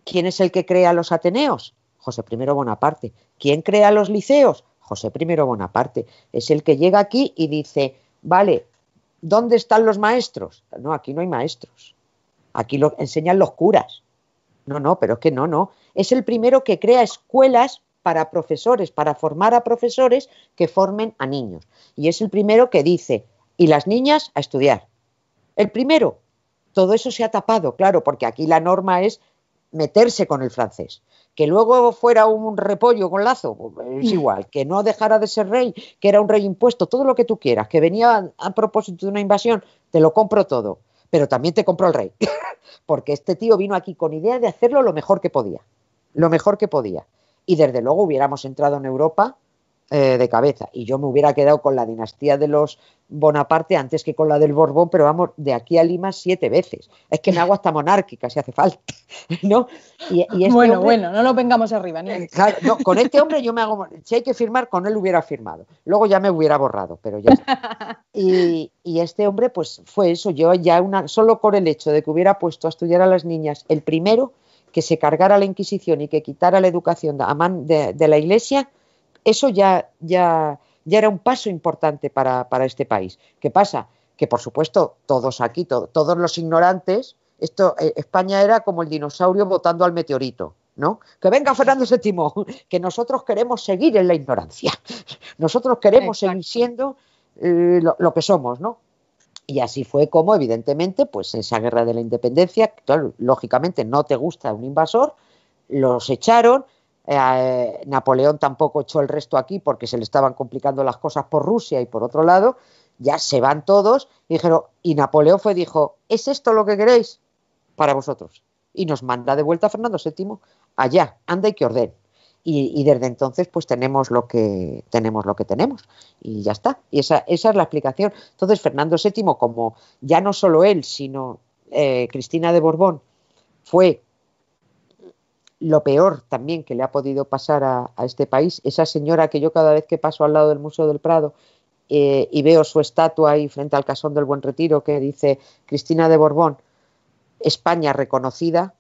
¿quién es el que crea los Ateneos? José I Bonaparte. ¿Quién crea los liceos? José I Bonaparte. Es el que llega aquí y dice, vale, ¿dónde están los maestros? No, aquí no hay maestros. Aquí enseñan los curas. No, no, pero es que no, no. Es el primero que crea escuelas para profesores, para formar a profesores que formen a niños. Y es el primero que dice, y las niñas a estudiar. El primero, todo eso se ha tapado, claro, porque aquí la norma es meterse con el francés. Que luego fuera un repollo con lazo, pues, es igual. Que no dejara de ser rey, que era un rey impuesto, todo lo que tú quieras. Que venía a propósito de una invasión, te lo compro todo. Pero también te compro el rey. porque este tío vino aquí con idea de hacerlo lo mejor que podía. Lo mejor que podía y desde luego hubiéramos entrado en Europa eh, de cabeza. Y yo me hubiera quedado con la dinastía de los Bonaparte antes que con la del Borbón, pero vamos, de aquí a Lima siete veces. Es que me hago hasta monárquica si hace falta. ¿no? Este bueno, bueno, no lo vengamos arriba. Ni eh, claro, no, con este hombre yo me hago. Si hay que firmar, con él hubiera firmado. Luego ya me hubiera borrado, pero ya. Y, y este hombre, pues fue eso. Yo ya una. Solo por el hecho de que hubiera puesto a estudiar a las niñas el primero que se cargara la Inquisición y que quitara la educación de, de, la Iglesia, eso ya, ya, ya era un paso importante para, este país. ¿Qué pasa? Que por supuesto todos aquí, todos los ignorantes, esto, eh, España era como el dinosaurio votando al meteorito. ¿no? Que venga Fernando VII, que nosotros queremos seguir en la ignorancia, nosotros queremos seguir siendo eh, lo, lo, que somos, ¿no? Y así fue como, evidentemente, pues esa guerra de la independencia, claro, lógicamente no te gusta un invasor, los echaron, eh, Napoleón tampoco echó el resto aquí porque se le estaban complicando las cosas por Rusia y por otro lado, ya se van todos y dijeron, y Napoleón fue dijo, ¿es esto lo que queréis? Para vosotros. Y nos manda de vuelta a Fernando VII allá, anda y que orden y, desde entonces pues tenemos lo que tenemos lo que tenemos y ya está y esa, esa es la explicación entonces Fernando VII como ya no solo él sino eh, Cristina de Borbón fue lo peor también que le ha podido pasar a, este país esa señora que yo cada vez que paso al lado del Museo del Prado eh, y veo su estatua ahí frente al casón del Buen Retiro que dice Cristina de Borbón España reconocida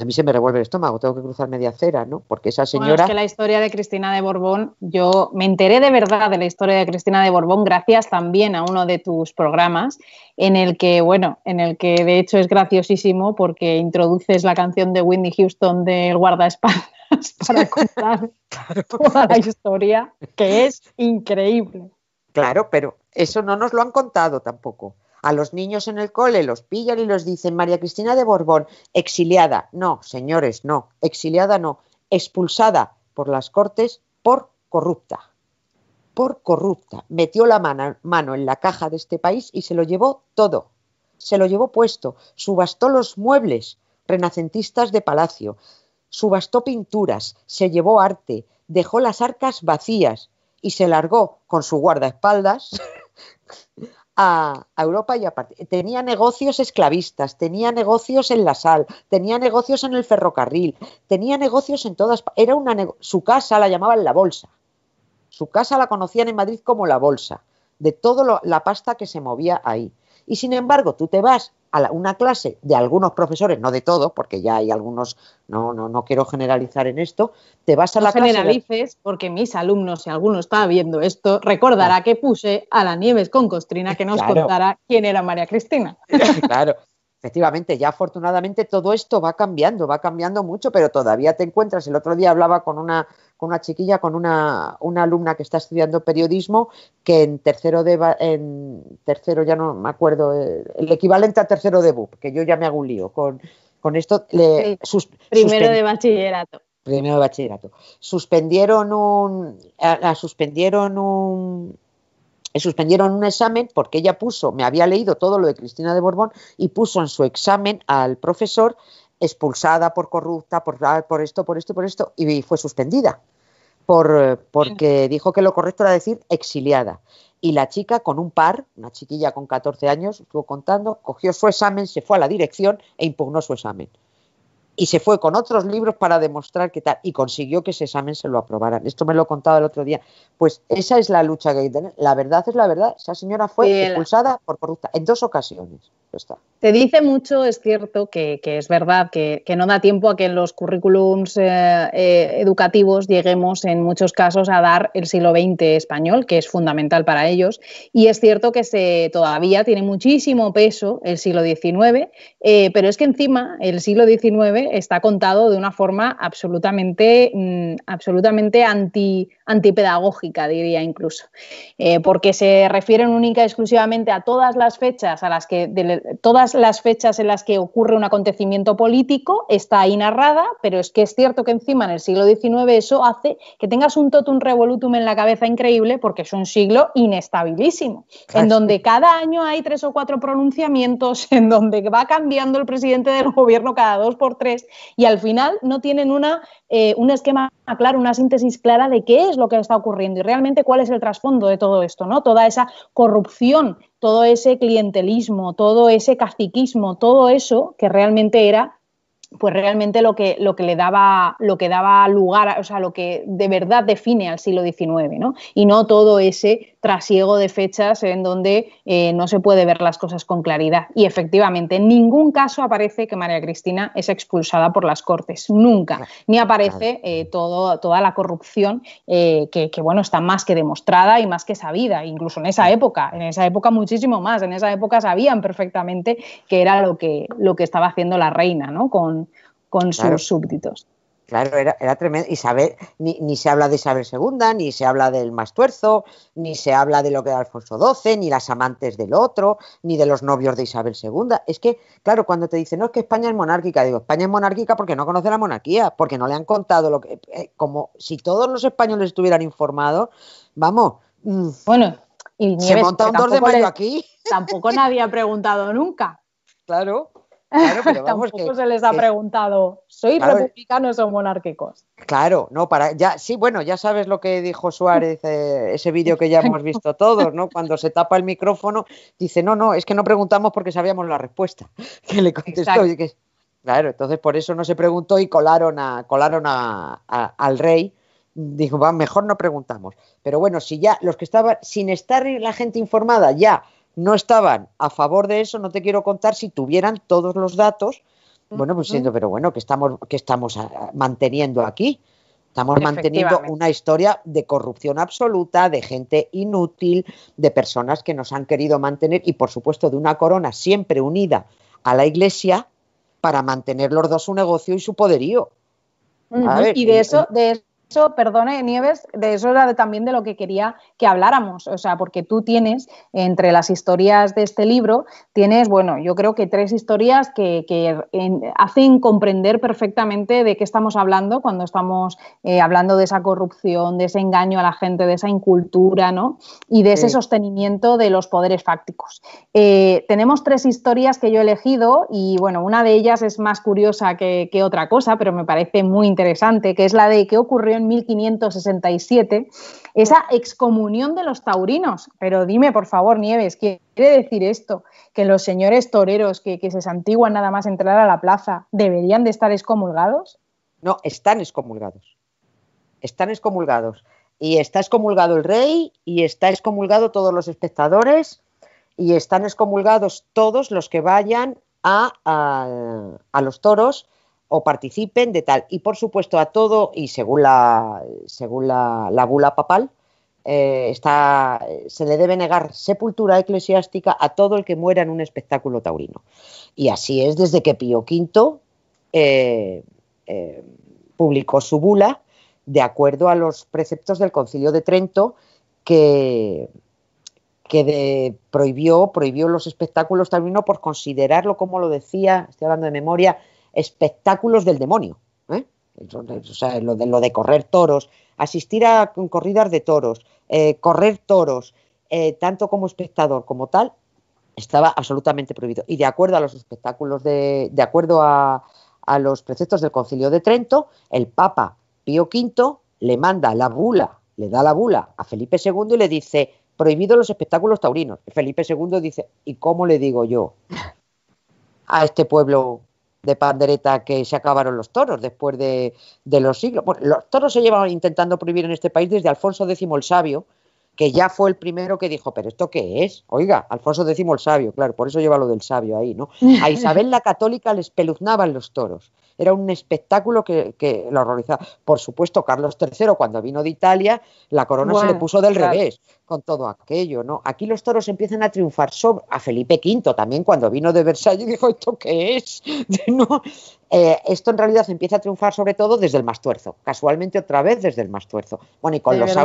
a mí se me revuelve el estómago, tengo que cruzar media acera, ¿no? Porque esa señora... Bueno, es que la historia de Cristina de Borbón, yo me enteré de verdad de la historia de Cristina de Borbón gracias también a uno de tus programas, en el que, bueno, en el que de hecho es graciosísimo porque introduces la canción de Whitney Houston del guardaespaldas para contar toda la historia, que es increíble. Claro, pero eso no nos lo han contado tampoco. A los niños en el cole los pillan y los dicen María Cristina de Borbón, exiliada. No, señores, no. Exiliada no. Expulsada por las Cortes por corrupta. Por corrupta. Metió la mano, mano en la caja de este país y se lo llevó todo. Se lo llevó puesto. Subastó los muebles renacentistas de palacio. Subastó pinturas. Se llevó arte. Dejó las arcas vacías y se largó con su guardaespaldas a, Europa y. Tenía negocios esclavistas, tenía negocios en la sal, tenía negocios en el ferrocarril, tenía negocios en todas. Era una su casa la llamaban la bolsa. Su casa la conocían en Madrid como la bolsa, de toda la pasta que se movía ahí. Y sin embargo, tú te vas a una clase de algunos profesores, no de todos, porque ya hay algunos, no, no, no quiero generalizar en esto, te vas a la clase. generalices, porque mis alumnos, si alguno está viendo esto, recordará que puse a la Nieves con Costrina que nos contara quién era María Cristina. claro, efectivamente, ya afortunadamente todo esto va cambiando, va cambiando mucho, pero todavía te encuentras. El otro día hablaba con una, con una chiquilla, con una, una alumna que está estudiando periodismo, que en tercero de en tercero ya no me acuerdo, eh, el equivalente a tercero de BUP, que yo ya me hago un lío con, con esto. Le, primero de bachillerato. Primero de bachillerato. Suspendieron un, la suspendieron un, suspendieron un examen porque ella puso, me había leído todo lo de Cristina de Borbón y puso en su examen al profesor expulsada por corrupta, por, por esto, por esto, por esto, y fue suspendida por, porque dijo que lo correcto era decir exiliada. Y la chica con un par, una chiquilla con 14 años, estuvo contando, cogió su examen, se fue a la dirección e impugnó su examen y se fue con otros libros para demostrar que tal, y consiguió que ese examen se lo aprobaran. Esto me lo contaba el otro día. Pues esa es la lucha que hay que tener. La verdad es la verdad. Esa señora fue expulsada por corrupta en dos ocasiones. Te dice mucho, es cierto, que, es verdad que, no da tiempo a que en los currículums eh, eh, educativos lleguemos en muchos casos a dar el siglo XX español, que es fundamental para ellos. Y es cierto que se, todavía tiene muchísimo peso el siglo XIX, eh, pero es que encima el siglo XIX está contado de una forma absolutamente, mm, absolutamente anti, antipedagógica, diría incluso, porque se refieren única y exclusivamente a todas las fechas a las que todas las fechas en las que ocurre un acontecimiento político está ahí narrada, pero es que es cierto que encima en el siglo XIX eso hace que tengas un totum revolutum en la cabeza increíble porque es un siglo inestabilísimo, en donde cada año hay tres o cuatro pronunciamientos, en donde va cambiando el presidente del gobierno cada dos por tres y al final no tienen una, eh, un esquema claro, una síntesis clara de qué es lo que está ocurriendo y realmente cuál es el trasfondo de todo esto, ¿no? Toda esa corrupción todo ese clientelismo, todo ese caciquismo, todo eso que realmente era pues realmente lo que, lo que le daba, lo que daba lugar, o sea, lo que de verdad define al siglo XIX, ¿no? Y no todo ese trasiego de fechas en donde eh, no se puede ver las cosas con claridad. Y efectivamente, en ningún caso aparece que María Cristina es expulsada por las Cortes, nunca. Ni aparece eh, todo, toda la corrupción eh, que, que, bueno, está más que demostrada y más que sabida, incluso en esa época, en esa época muchísimo más, en esa época sabían perfectamente que era lo que, lo que estaba haciendo la reina, ¿no? Con, con, sus súbditos. Claro, era, era tremendo. Isabel, ni, ni, se habla de Isabel II, ni se habla del Mastuerzo, ni se habla de lo que era Alfonso XII, ni las amantes del otro, ni de los novios de Isabel II. Es que, claro, cuando te dicen, no, es que España es monárquica, digo, España es monárquica porque no conoce la monarquía, porque no le han contado lo que. Eh, como si todos los españoles estuvieran informados, vamos. Mm, bueno, y se monta un 2 de mayo aquí. Tampoco nadie ha preguntado nunca. Claro. Claro, pero vamos Tampoco se les ha preguntado, ¿sois republicanos o monárquicos? Claro, no, para ya, sí, bueno, ya sabes lo que dijo Suárez, eh, ese vídeo que ya hemos visto todos, ¿no? Cuando se tapa el micrófono, dice, no, no, es que no preguntamos porque sabíamos la respuesta. Que le contestó. claro, entonces por eso no se preguntó y colaron a, colaron a, al rey. Dijo, va, mejor no preguntamos. Pero bueno, si ya los que estaban, sin estar la gente informada, ya no estaban a favor de eso, no te quiero contar si tuvieran todos los datos, bueno, pues siendo, pero bueno, que estamos, que estamos ah, manteniendo aquí. Estamos manteniendo una historia de corrupción absoluta, de gente inútil, de personas que nos han querido mantener y, por supuesto, de una corona siempre unida a la iglesia para mantener los dos su negocio y su poderío. y de eso, de perdone, Nieves, de eso era también de lo que quería que habláramos, o sea, porque tú tienes entre las historias de este libro, tienes, bueno, yo creo que tres historias que, hacen comprender perfectamente de qué estamos hablando cuando estamos eh, hablando de esa corrupción, de ese engaño a la gente, de esa incultura, ¿no? Y de ese sostenimiento de los poderes fácticos. Eh, tenemos tres historias que yo he elegido y, bueno, una de ellas es más curiosa que, que otra cosa, pero me parece muy interesante, que es la de qué ocurrió en 1567, esa excomunión de los taurinos. Pero dime, por favor, Nieves, ¿quiere decir esto? Que los señores toreros que, se santiguan nada más entrar a la plaza deberían de estar excomulgados? No, están excomulgados. Están excomulgados. Y está excomulgado el rey y está excomulgado todos los espectadores y están excomulgados todos los que vayan a, a los toros o participen de tal. Y por supuesto a todo, y según la, según la, bula papal, eh, está, se le debe negar sepultura eclesiástica a todo el que muera en un espectáculo taurino. Y así es desde que Pío V eh, eh, publicó su bula de acuerdo a los preceptos del Concilio de Trento que, que prohibió, prohibió los espectáculos taurinos por considerarlo, como lo decía, estoy hablando de memoria, espectáculos del demonio. ¿eh? O sea, lo de, lo de correr toros, asistir a corridas de toros, eh, correr toros, eh, tanto como espectador como tal, estaba absolutamente prohibido. Y de acuerdo a los espectáculos, de, de acuerdo a, a los preceptos del Concilio de Trento, el Papa Pío V le manda la bula, le da la bula a Felipe II y le dice, prohibido los espectáculos taurinos. Felipe II dice, ¿y cómo le digo yo a este pueblo de pandereta que se acabaron los toros después de, los siglos. los toros se llevan intentando prohibir en este país desde Alfonso X el Sabio, que ya fue el primero que dijo, pero ¿esto qué es? Oiga, Alfonso X el sabio, claro, por eso lleva lo del sabio ahí, ¿no? A Isabel la católica le espeluznaban los toros. Era un espectáculo que, que lo horrorizaba. Por supuesto, Carlos III, cuando vino de Italia, la corona se le puso del revés con todo aquello, ¿no? Aquí los toros empiezan a triunfar sobre a Felipe V también cuando vino de Versalles dijo, ¿esto qué es? ¿No? Eh, esto en realidad empieza a triunfar sobre todo desde el Mastuerzo, casualmente otra vez desde el Mastuerzo. Bueno, y con los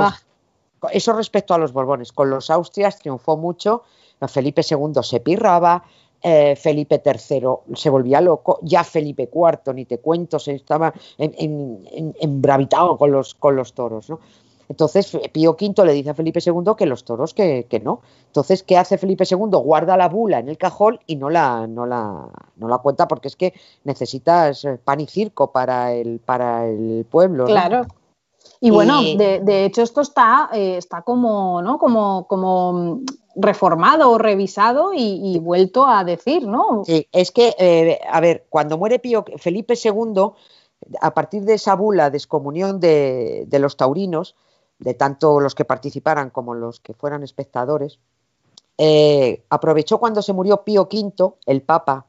eso respecto a los Borbones. Con los Austrias triunfó mucho. Felipe II se pirraba, eh, Felipe III se volvía loco, ya Felipe IV, ni te cuento, se estaba embravitado con los, con los toros. ¿no? Entonces Pío V le dice a Felipe II que los toros que, no. Entonces, ¿qué hace Felipe II? Guarda la bula en el cajón y no la, no la, cuenta porque es que necesitas pan y circo para el pueblo. Claro. Y bueno, de, hecho esto está, eh, está como, ¿no? Como, como reformado o revisado y, vuelto a decir, ¿no? Sí, es que, eh, a ver, cuando muere Pío, Felipe II, a partir de esa bula de excomunión de, de los taurinos, de tanto los que participaran como los que fueran espectadores, eh, aprovechó cuando se murió Pío V, el Papa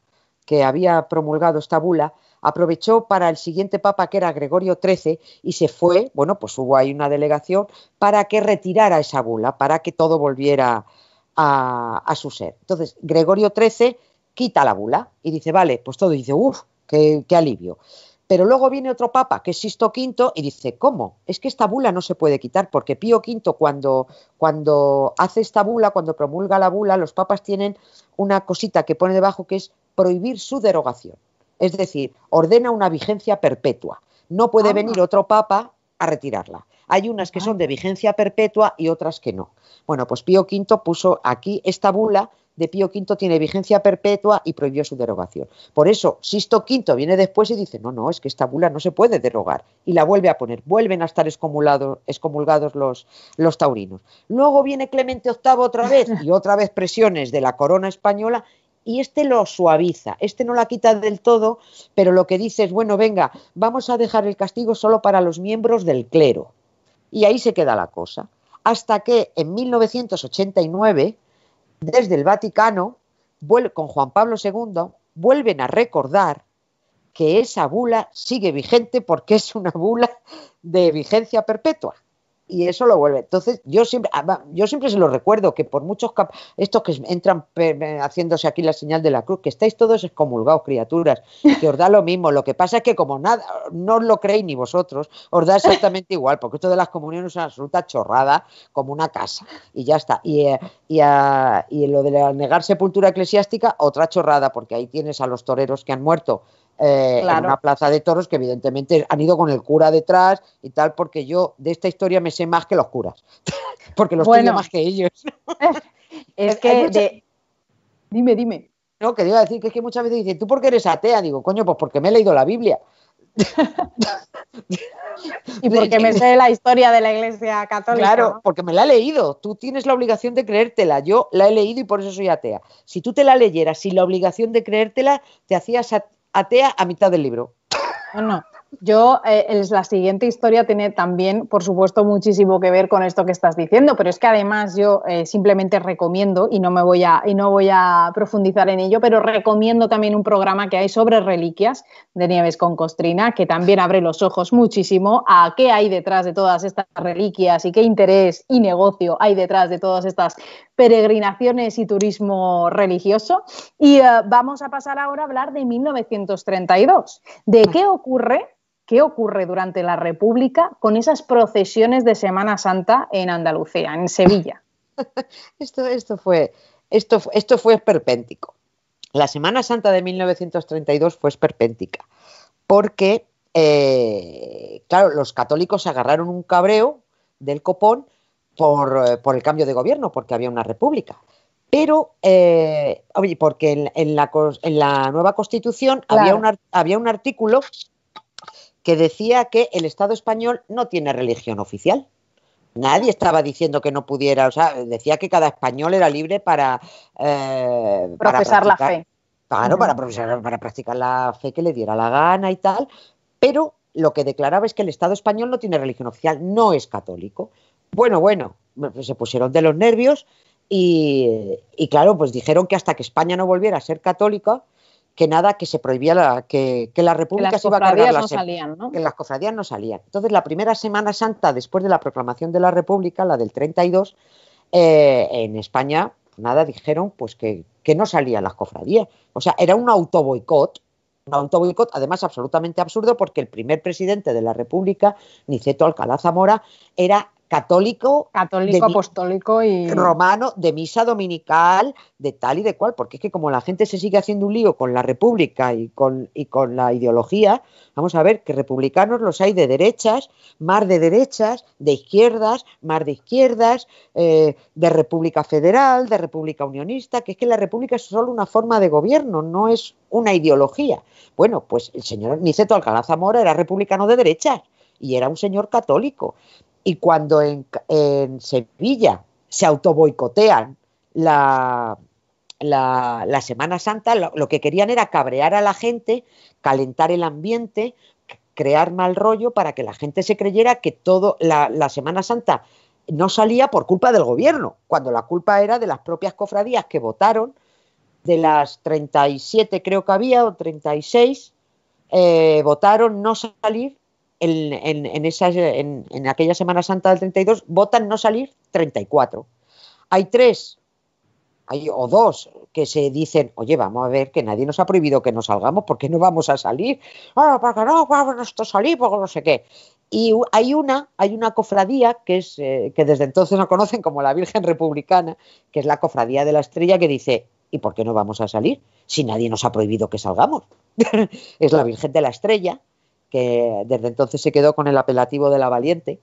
que había promulgado esta bula, aprovechó para el siguiente papa, que era Gregorio XIII, y se fue, bueno, pues hubo ahí una delegación para que retirara esa bula, para que todo volviera a, su ser. Entonces, Gregorio XIII quita la bula y dice, vale, pues todo dice, uff, qué, alivio. Pero luego viene otro papa, que es Sisto V, y dice, ¿cómo? Es que esta bula no se puede quitar, porque Pío V cuando, cuando hace esta bula, cuando promulga la bula, los papas tienen una cosita que pone debajo que es prohibir su derogación. Es decir, ordena una vigencia perpetua. No puede ah. venir otro papa a retirarla. Hay unas que son de vigencia perpetua y otras que no. Bueno, pues Pío V puso aquí esta bula de Pío V tiene vigencia perpetua y prohibió su derogación. Por eso, Sisto V viene después y dice, no, no, es que esta bula no se puede derogar. Y la vuelve a poner. Vuelven a estar excomulgados los, los taurinos. Luego viene Clemente VIII otra vez y otra vez presiones de la corona española y este lo suaviza, este no la quita del todo, pero lo que dice es, bueno, venga, vamos a dejar el castigo solo para los miembros del clero. Y ahí se queda la cosa. Hasta que en 1989, desde el Vaticano, con Juan Pablo II, vuelven a recordar que esa bula sigue vigente porque es una bula de vigencia perpetua y eso lo vuelve. Entonces, yo siempre, ah, yo siempre se lo recuerdo, que por muchos estos que entran haciéndose aquí la señal de la cruz, que estáis todos excomulgados, criaturas, que os da lo mismo. Lo que pasa es que como nada, no os lo creéis ni vosotros, os da exactamente igual, porque esto de las comuniones es una absoluta chorrada, como una casa, y ya está. Y, eh, y, y lo de negar sepultura eclesiástica, otra chorrada, porque ahí tienes a los toreros que han muerto eh, en una plaza de toros que evidentemente han ido con el cura detrás y tal, porque yo de esta historia me sé más que los curas, porque los bueno, más que ellos. es que, dime, dime. No, que iba a decir que es que muchas veces dicen, ¿tú por qué eres atea? Digo, coño, pues porque me he leído la Biblia. y porque me sé la historia de la Iglesia Católica. Claro, porque me la he leído. Tú tienes la obligación de creértela. Yo la he leído y por eso soy atea. Si tú te la leyeras sin la obligación de creértela, te hacías atea a mitad del libro. Yo, eh, la siguiente historia tiene también, por supuesto, muchísimo que ver con esto que estás diciendo, pero es que además yo eh, simplemente recomiendo, y no me voy a, y no voy a profundizar en ello, pero recomiendo también un programa que hay sobre reliquias de Nieves con Costrina, que también abre los ojos muchísimo a qué hay detrás de todas estas reliquias y qué interés y negocio hay detrás de todas estas peregrinaciones y turismo religioso. Y eh, vamos a pasar ahora a hablar de 1932. ¿De qué ocurre qué ocurre durante la República con esas procesiones de Semana Santa en Andalucía, en Sevilla. esto, esto, fue, esto, esto fue esperpéntico. La Semana Santa de 1932 fue esperpéntica, porque, eh, claro, los católicos agarraron un cabreo del copón por, eh, el cambio de gobierno, porque había una república. Pero, eh, oye, porque en, la, en, la, nueva constitución había, un, había un artículo que decía que el Estado español no tiene religión oficial. Nadie estaba diciendo que no pudiera, o sea, decía que cada español era libre para eh, profesar la fe. Claro, para, para practicar la fe que le diera la gana y tal, pero lo que declaraba es que el Estado español no tiene religión oficial, no es católico. Bueno, bueno, se pusieron de los nervios y, claro, pues dijeron que hasta que España no volviera a ser católica, que nada, que se prohibía la, que, la República se iba a cargar las, no salían, ¿no? que las cofradías no salían. Entonces, la primera Semana Santa después de la proclamación de la República, la del 32, eh, en España, nada, dijeron pues que, que no salían las cofradías. O sea, era un autoboicot un autoboicot, además absolutamente absurdo, porque el primer presidente de la República, Niceto Alcalá Zamora, era católico, católico, apostólico y romano, de misa dominical, de tal y de cual, porque es que como la gente se sigue haciendo un lío con la República y con, y con la ideología, vamos a ver que republicanos los hay de derechas, más de derechas, de izquierdas, más de izquierdas, eh, de República Federal, de República Unionista, que es que la República es solo una forma de gobierno, no es una ideología. Bueno, pues el señor Niceto Alcalá Zamora era republicano de derechas y era un señor católico. Y cuando en, Sevilla se autoboicotean la, la, Semana Santa, lo, que querían era cabrear a la gente, calentar el ambiente, crear mal rollo para que la gente se creyera que todo la, la Semana Santa no salía por culpa del gobierno, cuando la culpa era de las propias cofradías que votaron, de las 37 creo que había, o 36, eh, votaron no salir en, en, en, aquella Semana Santa del 32 votan no salir 34. Hay tres hay, o dos que se dicen, oye, vamos a ver que nadie nos ha prohibido que no salgamos, ¿por qué no vamos a salir? Ah, porque no, vamos a salir, porque no sé qué. Y hay una, hay una cofradía que es eh, que desde entonces no conocen como la Virgen Republicana, que es la cofradía de la Estrella, que dice, ¿y por qué no vamos a salir? Si nadie nos ha prohibido que salgamos. es la Virgen de la Estrella, que desde entonces se quedó con el apelativo de la valiente,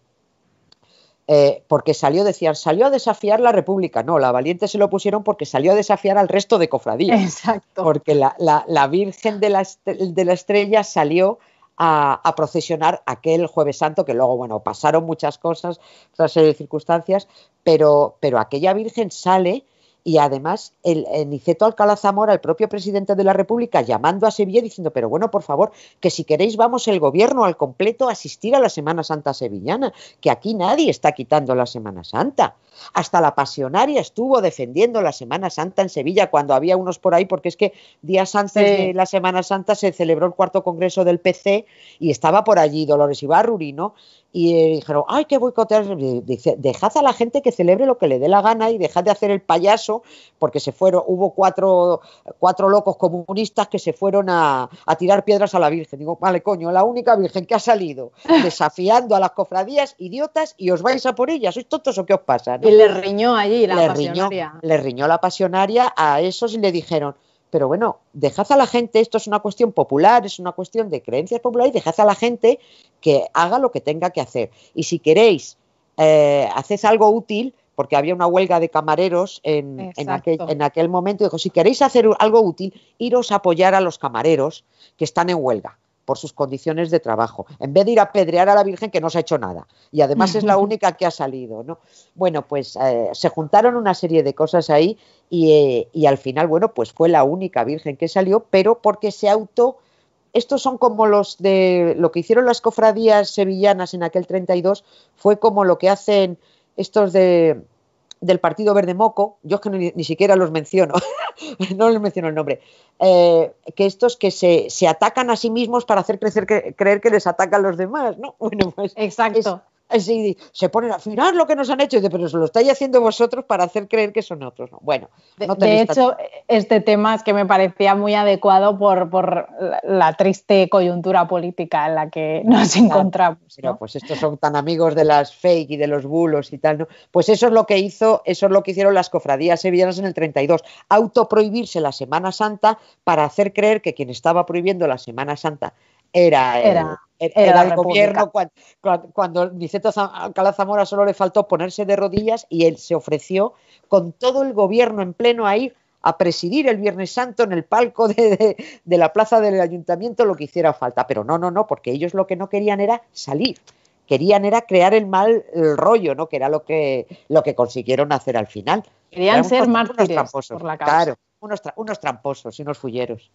eh, porque salió, decían, salió a desafiar la República. No, la valiente se lo pusieron porque salió a desafiar al resto de cofradías. Exacto. Porque la, Virgen de la, de la, Estrella salió a, procesionar aquel Jueves Santo, que luego, bueno, pasaron muchas cosas, otra serie de circunstancias, pero, pero aquella Virgen sale y además el, Niceto Alcalá Zamora, el propio presidente de la República, llamando a Sevilla diciendo, pero bueno, por favor, que si queréis vamos el gobierno al completo a asistir a la Semana Santa sevillana, que aquí nadie está quitando la Semana Santa. Hasta la pasionaria estuvo defendiendo la Semana Santa en Sevilla cuando había unos por ahí, porque es que días antes de la Semana Santa se celebró el cuarto congreso del PC y estaba por allí Dolores Ibarruri, ¿no? Y eh, dijeron, hay que boicotear. Dice, dejad a la gente que celebre lo que le dé la gana y dejad de hacer el payaso, porque se fueron, hubo cuatro, cuatro locos comunistas que se fueron a, tirar piedras a la Virgen. Digo, vale, coño, la única Virgen que ha salido desafiando a las cofradías, idiotas, y os vais a por ellas, ¿sois tontos o qué os pasa? Y le riñó allí la le pasionaria. Riñó, le riñó la pasionaria a esos y le dijeron, pero bueno, dejad a la gente, esto es una cuestión popular, es una cuestión de creencias populares, dejad a la gente que haga lo que tenga que hacer. Y si queréis, eh, haced algo útil, porque había una huelga de camareros en, aquel, en, aquel, momento, dijo, si queréis hacer algo útil, iros a apoyar a los camareros que están en huelga por sus condiciones de trabajo, en vez de ir a pedrear a la Virgen que no se ha hecho nada. Y además es la única que ha salido. ¿no? Bueno, pues eh, se juntaron una serie de cosas ahí y, y, al final, bueno, pues fue la única Virgen que salió, pero porque se auto... Estos son como los de lo que hicieron las cofradías sevillanas en aquel 32, fue como lo que hacen estos de, del Partido Verde Moco, yo es que ni, siquiera los menciono, no les menciono el nombre, eh, que estos que se, se, atacan a sí mismos para hacer crecer creer que les atacan los demás, ¿no? Bueno, pues Exacto se ponen a afinar lo que nos han hecho, pero se lo estáis haciendo vosotros para hacer creer que son otros. Bueno, de, hecho, este tema es que me parecía muy adecuado por, por la, triste coyuntura política en la que nos encontramos. Pero pues estos son tan amigos de las fake y de los bulos y tal, ¿no? Pues eso es lo que hizo, eso es lo que hicieron las cofradías sevillanas en el 32, autoprohibirse la Semana Santa para hacer creer que quien estaba prohibiendo la Semana Santa era, era era, el gobierno cuando, cuando Niceto Alcalá Zamora solo le faltó ponerse de rodillas y él se ofreció con todo el gobierno en pleno a ir a presidir el Viernes Santo en el palco de, la plaza del ayuntamiento lo que hiciera falta. Pero no, no, no, porque ellos lo que no querían era salir. Querían era crear el mal rollo, ¿no? Que era lo que, lo que consiguieron hacer al final. Querían ser mártires por la causa. Claro, unos, unos tramposos y unos fulleros.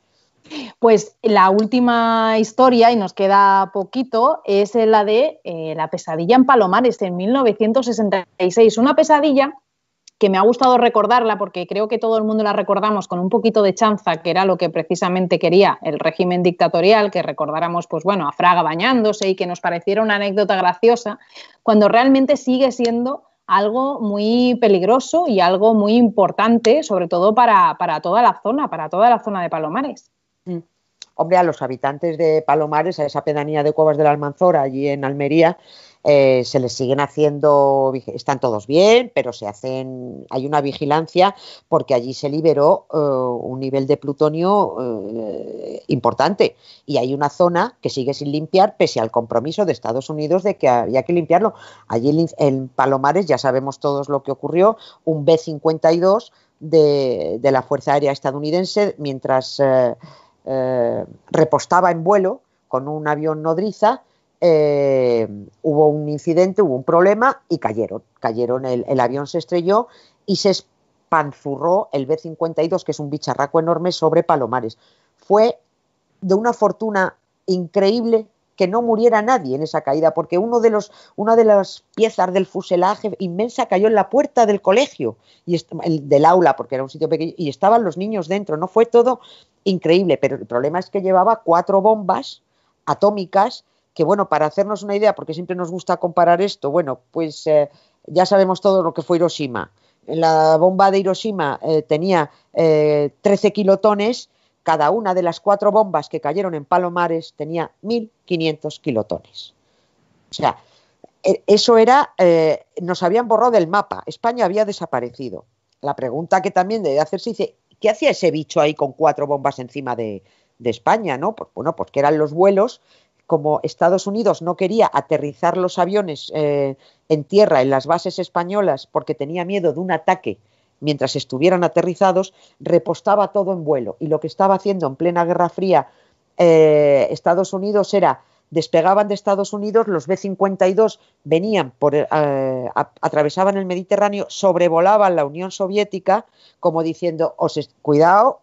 Pues la última historia, y nos queda poquito, es la de eh, la pesadilla en Palomares en 1966. Una pesadilla que me ha gustado recordarla porque creo que todo el mundo la recordamos con un poquito de chanza, que era lo que precisamente quería el régimen dictatorial, que recordáramos, pues bueno, a Fraga bañándose y que nos pareciera una anécdota graciosa, cuando realmente sigue siendo algo muy peligroso y algo muy importante, sobre todo para, para toda la zona, para toda la zona de Palomares. Hombre, a los habitantes de Palomares, a esa pedanía de Cuevas de la Almanzora, allí en Almería, eh, se les siguen haciendo, están todos bien, pero se hacen, hay una vigilancia porque allí se liberó eh, un nivel de plutonio eh, importante y hay una zona que sigue sin limpiar pese al compromiso de Estados Unidos de que había que limpiarlo. Allí en Palomares ya sabemos todos lo que ocurrió, un B-52 de, de, la Fuerza Aérea estadounidense mientras repostaba en vuelo con un avión nodriza eh, hubo un incidente, hubo un problema y cayeron. Cayeron, el, avión se estrelló y se espanzurró el B-52, que es un bicharraco enorme, sobre Palomares. Fue de una fortuna increíble que no muriera nadie en esa caída, porque uno de los, una de las piezas del fuselaje inmensa cayó en la puerta del colegio, y el, del aula, porque era un sitio pequeño, y estaban los niños dentro. No fue todo increíble, pero el problema es que llevaba cuatro bombas atómicas que bueno, para hacernos una idea, porque siempre nos gusta comparar esto, bueno, pues eh, ya sabemos todo lo que fue Hiroshima. La bomba de Hiroshima eh, tenía 13 eh, kilotones, cada una de las cuatro bombas que cayeron en Palomares tenía 1.500 kilotones. O sea, e, eso era, nos habían borrado del mapa, España había desaparecido. La pregunta que también debe hacerse dice, ¿qué hacía ese bicho ahí con cuatro bombas encima de, de España? ¿no? Pues, bueno, pues que eran los vuelos como Estados Unidos no quería aterrizar los aviones eh, en tierra en las bases españolas porque tenía miedo de un ataque mientras estuvieran aterrizados, repostaba todo en vuelo. Y lo que estaba haciendo en plena Guerra Fría eh, Estados Unidos era despegaban de Estados Unidos, los B-52 venían por, eh, atravesaban el Mediterráneo, sobrevolaban la Unión Soviética, como diciendo, os cuidado,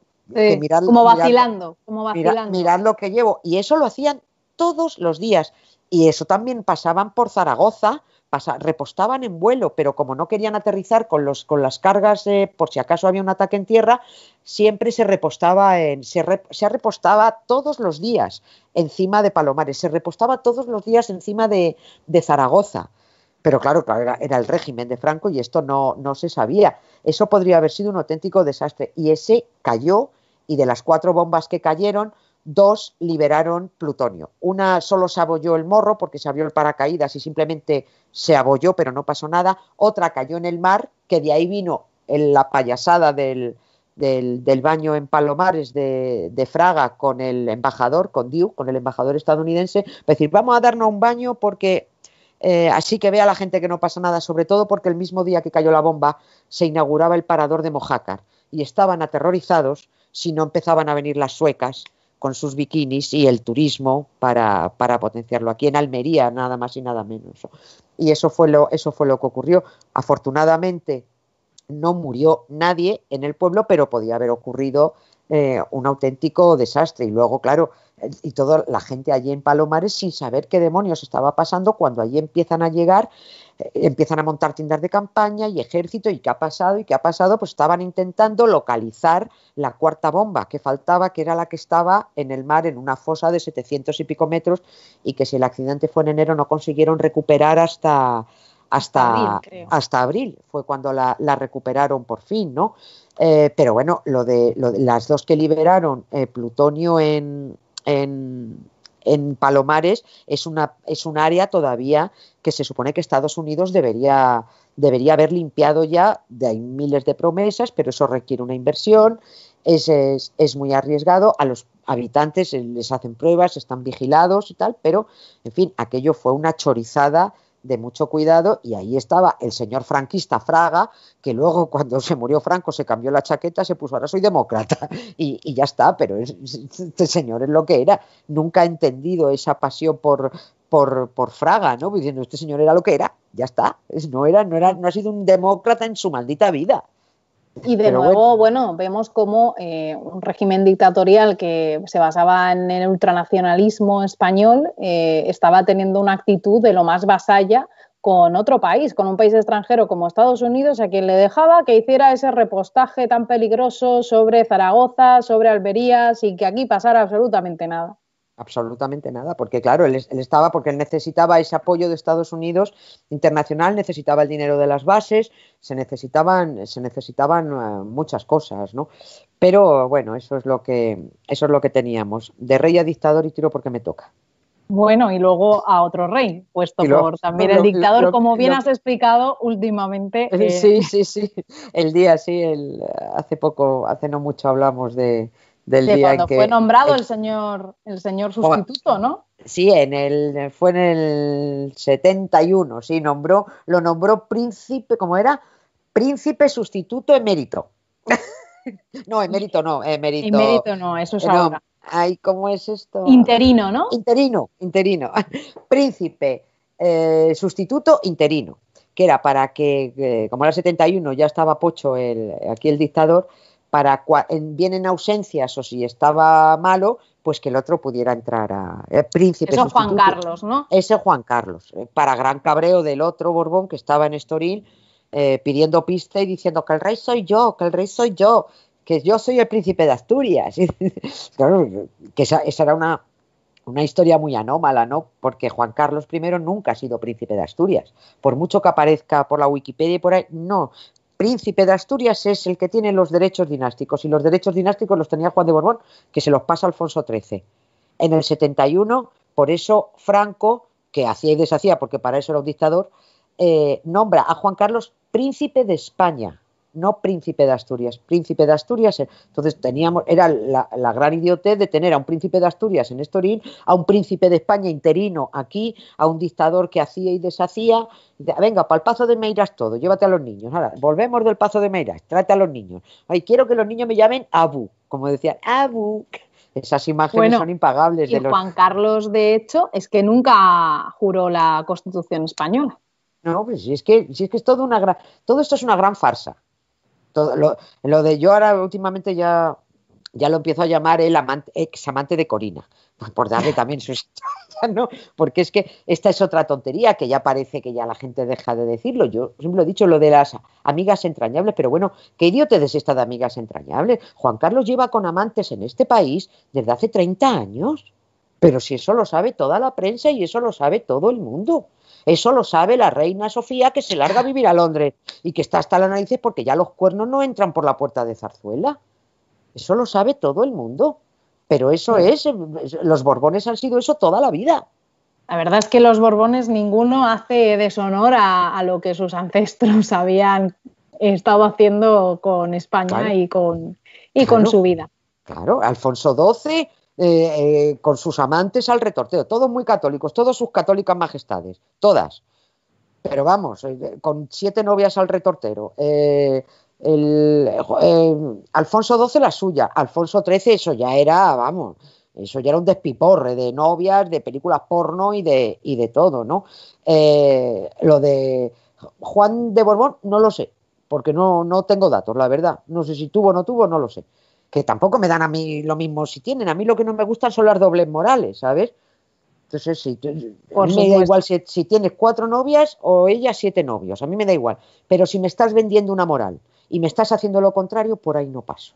como vacilando, como vacilando. mirad lo que llevo. Y eso lo hacían todos los días. Y eso también pasaban por Zaragoza, repostaban en vuelo, pero como no querían aterrizar con, los, con las cargas, por si acaso había un ataque en tierra, siempre se repostaba en, se, repostaba todos los días encima de Palomares, se repostaba todos los días encima de, Zaragoza. Pero claro, era, era, el régimen de Franco y esto no, no se sabía. Eso podría haber sido un auténtico desastre. Y ese cayó, y de las cuatro bombas que cayeron, dos liberaron plutonio. Una solo se abolló el morro porque se abrió el paracaídas y simplemente se abolló, pero no pasó nada. Otra cayó en el mar, que de ahí vino la payasada del, del, baño en Palomares de, Fraga con el embajador, con Diu, con el embajador estadounidense, decir, vamos a darnos un baño porque eh, así que vea la gente que no pasa nada, sobre todo porque el mismo día que cayó la bomba se inauguraba el parador de Mojácar y estaban aterrorizados si no empezaban a venir las suecas con sus bikinis y el turismo para, para, potenciarlo. Aquí en Almería, nada más y nada menos. Y eso fue lo, eso fue lo que ocurrió. Afortunadamente no murió nadie en el pueblo, pero podía haber ocurrido eh, un auténtico desastre. Y luego, claro, y toda la gente allí en Palomares sin saber qué demonios estaba pasando cuando allí empiezan a llegar, eh, empiezan a montar tiendas de campaña y ejército y qué ha pasado y qué ha pasado, pues estaban intentando localizar la cuarta bomba que faltaba, que era la que estaba en el mar en una fosa de 700 y pico metros y que si el accidente fue en enero no consiguieron recuperar hasta hasta, abril, hasta abril fue cuando la, recuperaron por fin, ¿no? Eh, pero bueno, lo de, las dos que liberaron eh, plutonio en, en, Palomares es, una, es un área todavía que se supone que Estados Unidos debería, debería haber limpiado ya, de hay miles de promesas, pero eso requiere una inversión, es, es, muy arriesgado, a los habitantes les hacen pruebas, están vigilados y tal, pero en fin, aquello fue una chorizada de mucho cuidado y ahí estaba el señor franquista Fraga, que luego cuando se murió Franco se cambió la chaqueta, se puso ahora soy demócrata y, ya está, pero este señor es lo que era, nunca ha entendido esa pasión por, por, por Fraga, ¿no? Diciendo, este señor era lo que era, ya está, no, era, no, era, no ha sido un demócrata en su maldita vida. Y de nuevo, bueno, vemos como eh, un régimen dictatorial que se basaba en el ultranacionalismo español eh, estaba teniendo una actitud de lo más vasalla con otro país, con un país extranjero como Estados Unidos, a quien le dejaba que hiciera ese repostaje tan peligroso sobre Zaragoza, sobre Alberías y que aquí pasara absolutamente nada absolutamente nada, porque claro, él, estaba porque él necesitaba ese apoyo de Estados Unidos internacional, necesitaba el dinero de las bases, se necesitaban, se necesitaban eh, muchas cosas, ¿no? Pero bueno, eso es lo que eso es lo que teníamos. De rey a dictador y tiro porque me toca. Bueno, y luego a otro rey, puesto por también el dictador, como bien has explicado últimamente. Eh, sí, sí, sí. El día, sí, el, hace poco, hace no mucho hablamos de, del día cuando que, fue nombrado el señor, el señor sustituto, ¿no? Sí, en el, fue en el 71, sí, nombró, lo nombró príncipe, ¿cómo era? Príncipe sustituto emérito. no, emérito no, emérito. Emérito no, eso es ahora. Ay, ¿cómo es esto? Interino, ¿no? Interino, interino. Príncipe eh, sustituto interino, que era para que, eh, como era el 71, ya estaba pocho el, aquí el dictador, para vienen ausencias o si estaba malo, pues que el otro pudiera entrar a eh, príncipe. Eso Juan Carlos, ¿no? Ese Juan Carlos, eh, para gran cabreo del otro Borbón que estaba en Estoril eh, pidiendo pista y diciendo que el rey soy yo, que el rey soy yo, que yo soy el príncipe de Asturias. claro, que esa, esa era una, una historia muy anómala, ¿no? Porque Juan Carlos I nunca ha sido príncipe de Asturias. Por mucho que aparezca por la Wikipedia y por ahí, no príncipe de Asturias es el que tiene los derechos dinásticos y los derechos dinásticos los tenía Juan de Borbón, que se los pasa Alfonso XIII. En el 71, por eso Franco, que hacía y deshacía, porque para eso era un dictador, eh, nombra a Juan Carlos príncipe de España no príncipe de Asturias, príncipe de Asturias. Entonces teníamos, era la, gran idiotez de tener a un príncipe de Asturias en Estoril, a un príncipe de España interino aquí, a un dictador que hacía y deshacía. Venga, para el Pazo de Meiras todo, llévate a los niños. Ahora, volvemos del Pazo de Meiras, trate a los niños. Ay, quiero que los niños me llamen Abu, como decían, Abu. Esas imágenes son impagables. de Juan Carlos, de hecho, es que nunca juró la Constitución española. No, pues si es que, si es que es todo una gran, todo esto es una gran farsa lo, de yo ahora últimamente ya, ya lo empiezo a llamar el amante, ex amante de Corina, por darle también su ¿no? Porque es que esta es otra tontería que ya parece que ya la gente deja de decirlo. Yo siempre he dicho, lo de las amigas entrañables, pero bueno, ¿qué idiotez es esta de amigas entrañables? Juan Carlos lleva con amantes en este país desde hace 30 años. Pero si eso lo sabe toda la prensa y eso lo sabe todo el mundo. Eso lo sabe la reina Sofía que se larga a vivir a Londres y que está hasta la narices porque ya los cuernos no entran por la puerta de Zarzuela. Eso lo sabe todo el mundo. Pero eso es, los Borbones han sido eso toda la vida. La verdad es que los Borbones ninguno hace deshonor a, lo que sus ancestros habían estado haciendo con España y con, y con su vida. Claro, Alfonso XII eh, eh, con sus amantes al retorteo, todos muy católicos, todos sus católicas majestades, todas. Pero vamos, eh, con siete novias al retortero. Alfonso XII la suya, Alfonso XIII eso ya era, vamos, eso ya era un despiporre de novias, de películas porno y de, y de todo, ¿no? lo de Juan de Borbón no lo sé, porque no, no tengo datos, la verdad. No sé si tuvo o no tuvo, no lo sé que tampoco me dan a mí lo mismo si tienen. A mí lo que no me gustan son las dobles morales, ¿sabes? Entonces, sí, a mí me da igual si, tienes cuatro novias o ella siete novios, a mí me da igual. Pero si me estás vendiendo una moral y me estás haciendo lo contrario, por ahí no paso.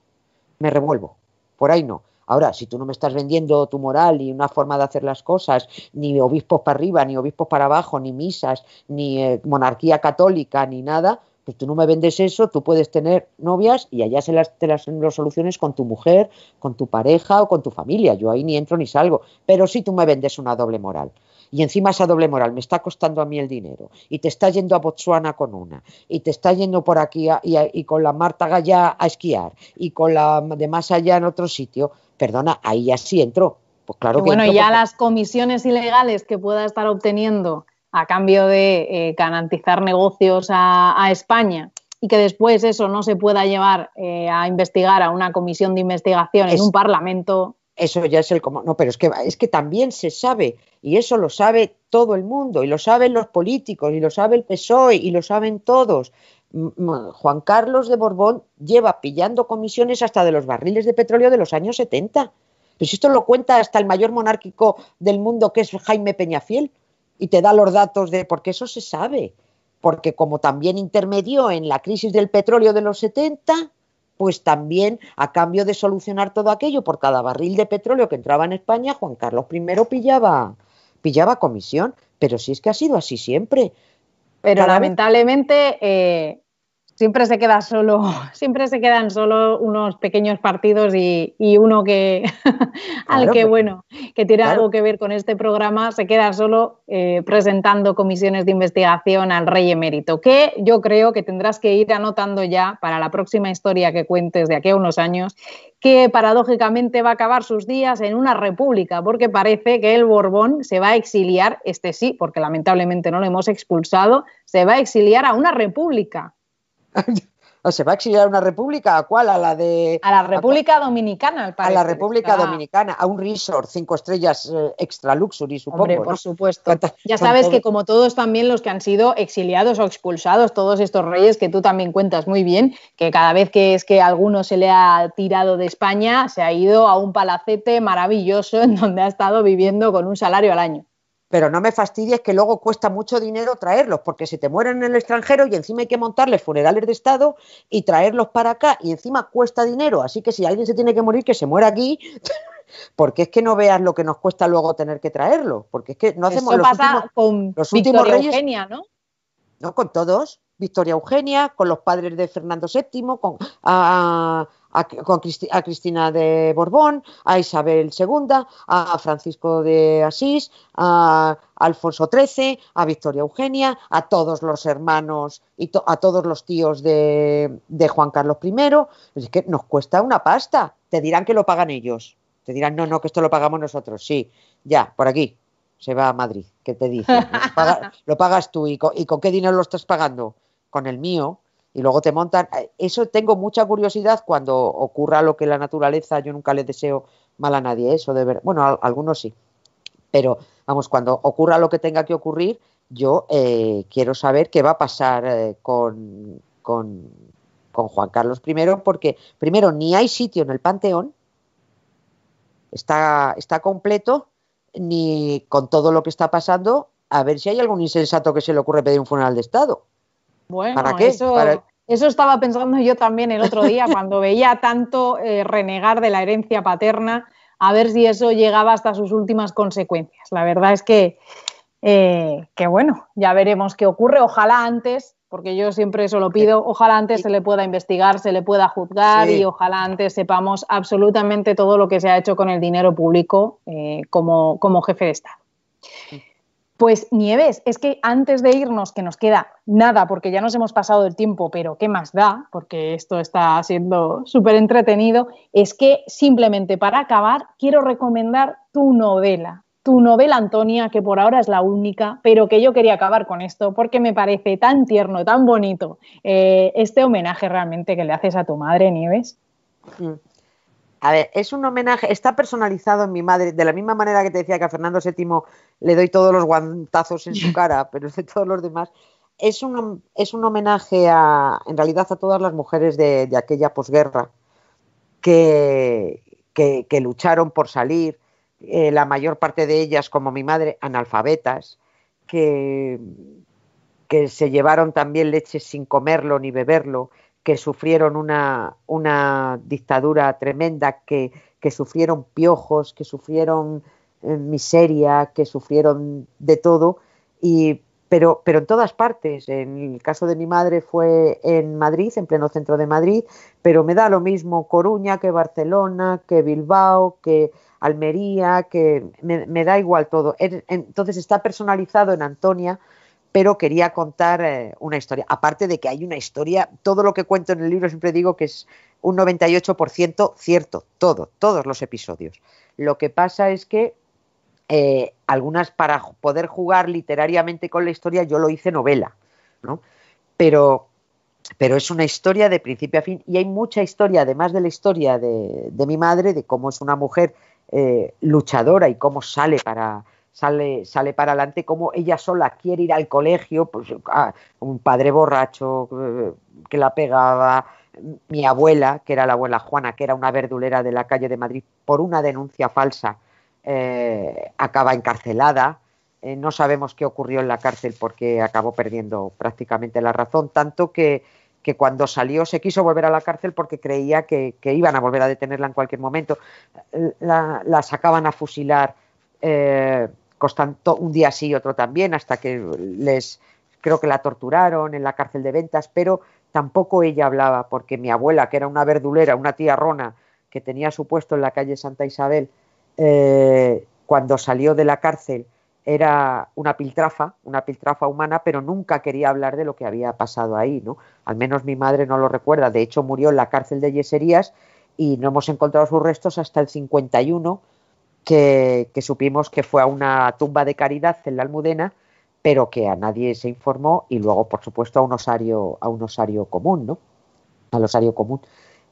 Me revuelvo, por ahí no. Ahora, si tú no me estás vendiendo tu moral y una forma de hacer las cosas, ni obispos para arriba, ni obispos para abajo, ni misas, ni eh, monarquía católica, ni nada, pues tú no me vendes eso, tú puedes tener novias y allá se las, te las, soluciones con tu mujer, con tu pareja o con tu familia. Yo ahí ni entro ni salgo. Pero si tú me vendes una doble moral. Y encima esa doble moral me está costando a mí el dinero. Y te está yendo a Botswana con una. Y te está yendo por aquí y, con la Marta Gallá a esquiar. Y con la de más allá en otro sitio. Perdona, ahí ya sí entro. Pues claro que bueno, ya las comisiones ilegales que pueda estar obteniendo a cambio de eh, garantizar negocios a, España y que después eso no se pueda llevar eh, a investigar a una comisión de investigación en un parlamento. Eso ya es el como no, pero es que es que también se sabe y eso lo sabe todo el mundo y lo saben los políticos y lo sabe el PSOE y lo saben todos Juan Carlos de Borbón lleva pillando comisiones hasta de los barriles de petróleo de los años 70. Pero si esto lo cuenta hasta el mayor monárquico del mundo, que es Jaime Peñafiel, y te da los datos de, porque eso se sabe, porque como también intermedió en la crisis del petróleo de los 70, pues también a cambio de solucionar todo aquello por cada barril de petróleo que entraba en España, Juan Carlos I pillaba, pillaba comisión. Pero si es que ha sido así siempre. Pero lamentablemente eh, siempre se queda solo, siempre se quedan solo unos pequeños partidos y, uno que al que bueno, que tiene algo que ver con este programa, se queda solo eh, presentando comisiones de investigación al rey emérito, que yo creo que tendrás que ir anotando ya para la próxima historia que cuentes de aquí a unos años, que paradójicamente va a acabar sus días en una república, porque parece que el Borbón se va a exiliar, este sí, porque lamentablemente no lo hemos expulsado, se va a exiliar a una república. ¿Se va a exiliar a una república? ¿A cuál? ¿A la de...? A la República Dominicana, al A la República Dominicana, a un resort, cinco estrellas eh, extra luxury, supongo. por supuesto. Ya sabes que como todos también los que han sido exiliados o expulsados, todos estos reyes que tú también cuentas muy bien, que cada vez que es que alguno se le ha tirado de España, se ha ido a un palacete maravilloso en donde ha estado viviendo con un salario al año pero no me fastidies que luego cuesta mucho dinero traerlos, porque se te mueren en el extranjero y encima hay que montarles funerales de Estado y traerlos para acá y encima cuesta dinero, así que si alguien se tiene que morir, que se muera aquí, porque es que no veas lo que nos cuesta luego tener que traerlo, porque es que no hacemos Eso los pasa últimos, con los últimos reyes, Eugenia, ¿no? No, con todos, Victoria Eugenia, con los padres de Fernando VII, con, a, a, Cristina de Borbón, a Isabel II, a Francisco de Asís, a Alfonso XIII, a Victoria Eugenia, a todos los hermanos y a todos los tíos de, Juan Carlos I. Es que nos cuesta una pasta. Te dirán que lo pagan ellos. Te dirán, no, no, que esto lo pagamos nosotros. Sí, ya, por aquí. Se va a Madrid. ¿Qué te dice? Lo, pagas tú. ¿Y ¿Y con qué dinero lo estás pagando? Con el mío y luego te montan. Eh, eso tengo mucha curiosidad cuando ocurra lo que la naturaleza, yo nunca le deseo mal a nadie, eso de ver, bueno, a, algunos sí, pero vamos, cuando ocurra lo que tenga que ocurrir, yo eh, quiero saber qué va a pasar eh, con, con, con, Juan Carlos I, porque primero ni hay sitio en el Panteón, está, está completo, ni con todo lo que está pasando, a ver si hay algún insensato que se le ocurre pedir un funeral de Estado. Bueno, ¿Para qué? Eso, estaba pensando yo también el otro día cuando veía tanto eh, renegar de la herencia paterna, a ver si eso llegaba hasta sus últimas consecuencias. La verdad es que, eh, que bueno, ya veremos qué ocurre. Ojalá antes, porque yo siempre eso lo pido, ojalá antes se le pueda investigar, se le pueda juzgar y ojalá antes sepamos absolutamente todo lo que se ha hecho con el dinero público eh, como, como jefe de Estado. Pues Nieves, es que antes de irnos, que nos queda nada, porque ya nos hemos pasado el tiempo, pero ¿qué más da? Porque esto está siendo súper entretenido, es que simplemente para acabar quiero recomendar tu novela, tu novela Antonia, que por ahora es la única, pero que yo quería acabar con esto porque me parece tan tierno, tan bonito eh, este homenaje realmente que le haces a tu madre, Nieves. Mm. A ver, es un homenaje, está personalizado en mi madre, de la misma manera que te decía que a Fernando VII le doy todos los guantazos en su cara, pero de todos los demás. Es un, es un homenaje a, en realidad, a todas las mujeres de, aquella posguerra que, que, lucharon por salir, eh, la mayor parte de ellas, como mi madre, analfabetas, que, que se llevaron también leche sin comerlo ni beberlo, que sufrieron una, una dictadura tremenda, que, que, sufrieron piojos, que sufrieron eh, miseria, que sufrieron de todo, y, pero, pero en todas partes. En el caso de mi madre fue en Madrid, en pleno centro de Madrid, pero me da lo mismo Coruña que Barcelona, que Bilbao, que Almería, que me, me da igual todo. Entonces está personalizado en Antonia pero quería contar eh, una historia. Aparte de que hay una historia, todo lo que cuento en el libro siempre digo que es un 98% cierto, todo, todos los episodios. Lo que pasa es que eh, algunas para poder jugar literariamente con la historia yo lo hice novela, ¿no? Pero, pero es una historia de principio a fin y hay mucha historia, además de la historia de, mi madre, de cómo es una mujer eh, luchadora y cómo sale para sale, sale para adelante, como ella sola quiere ir al colegio, pues un padre borracho eh, que la pegaba, mi abuela, que era la abuela Juana, que era una verdulera de la calle de Madrid, por una denuncia falsa, eh, acaba encarcelada. Eh, no sabemos qué ocurrió en la cárcel porque acabó perdiendo prácticamente la razón, tanto que, que cuando salió se quiso volver a la cárcel porque creía que, iban a volver a detenerla en cualquier momento. La, sacaban a fusilar un día sí y otro también, hasta que les creo que la torturaron en la cárcel de ventas, pero tampoco ella hablaba, porque mi abuela, que era una verdulera, una tía rona, que tenía su puesto en la calle Santa Isabel, eh, cuando salió de la cárcel era una piltrafa, una piltrafa humana, pero nunca quería hablar de lo que había pasado ahí, ¿no? Al menos mi madre no lo recuerda. De hecho, murió en la cárcel de Yeserías y no hemos encontrado sus restos hasta el 51, que, supimos que fue a una tumba de caridad en la Almudena pero que a nadie se informó y luego, por supuesto, a un osario, a un osario común, ¿no? Al osario común.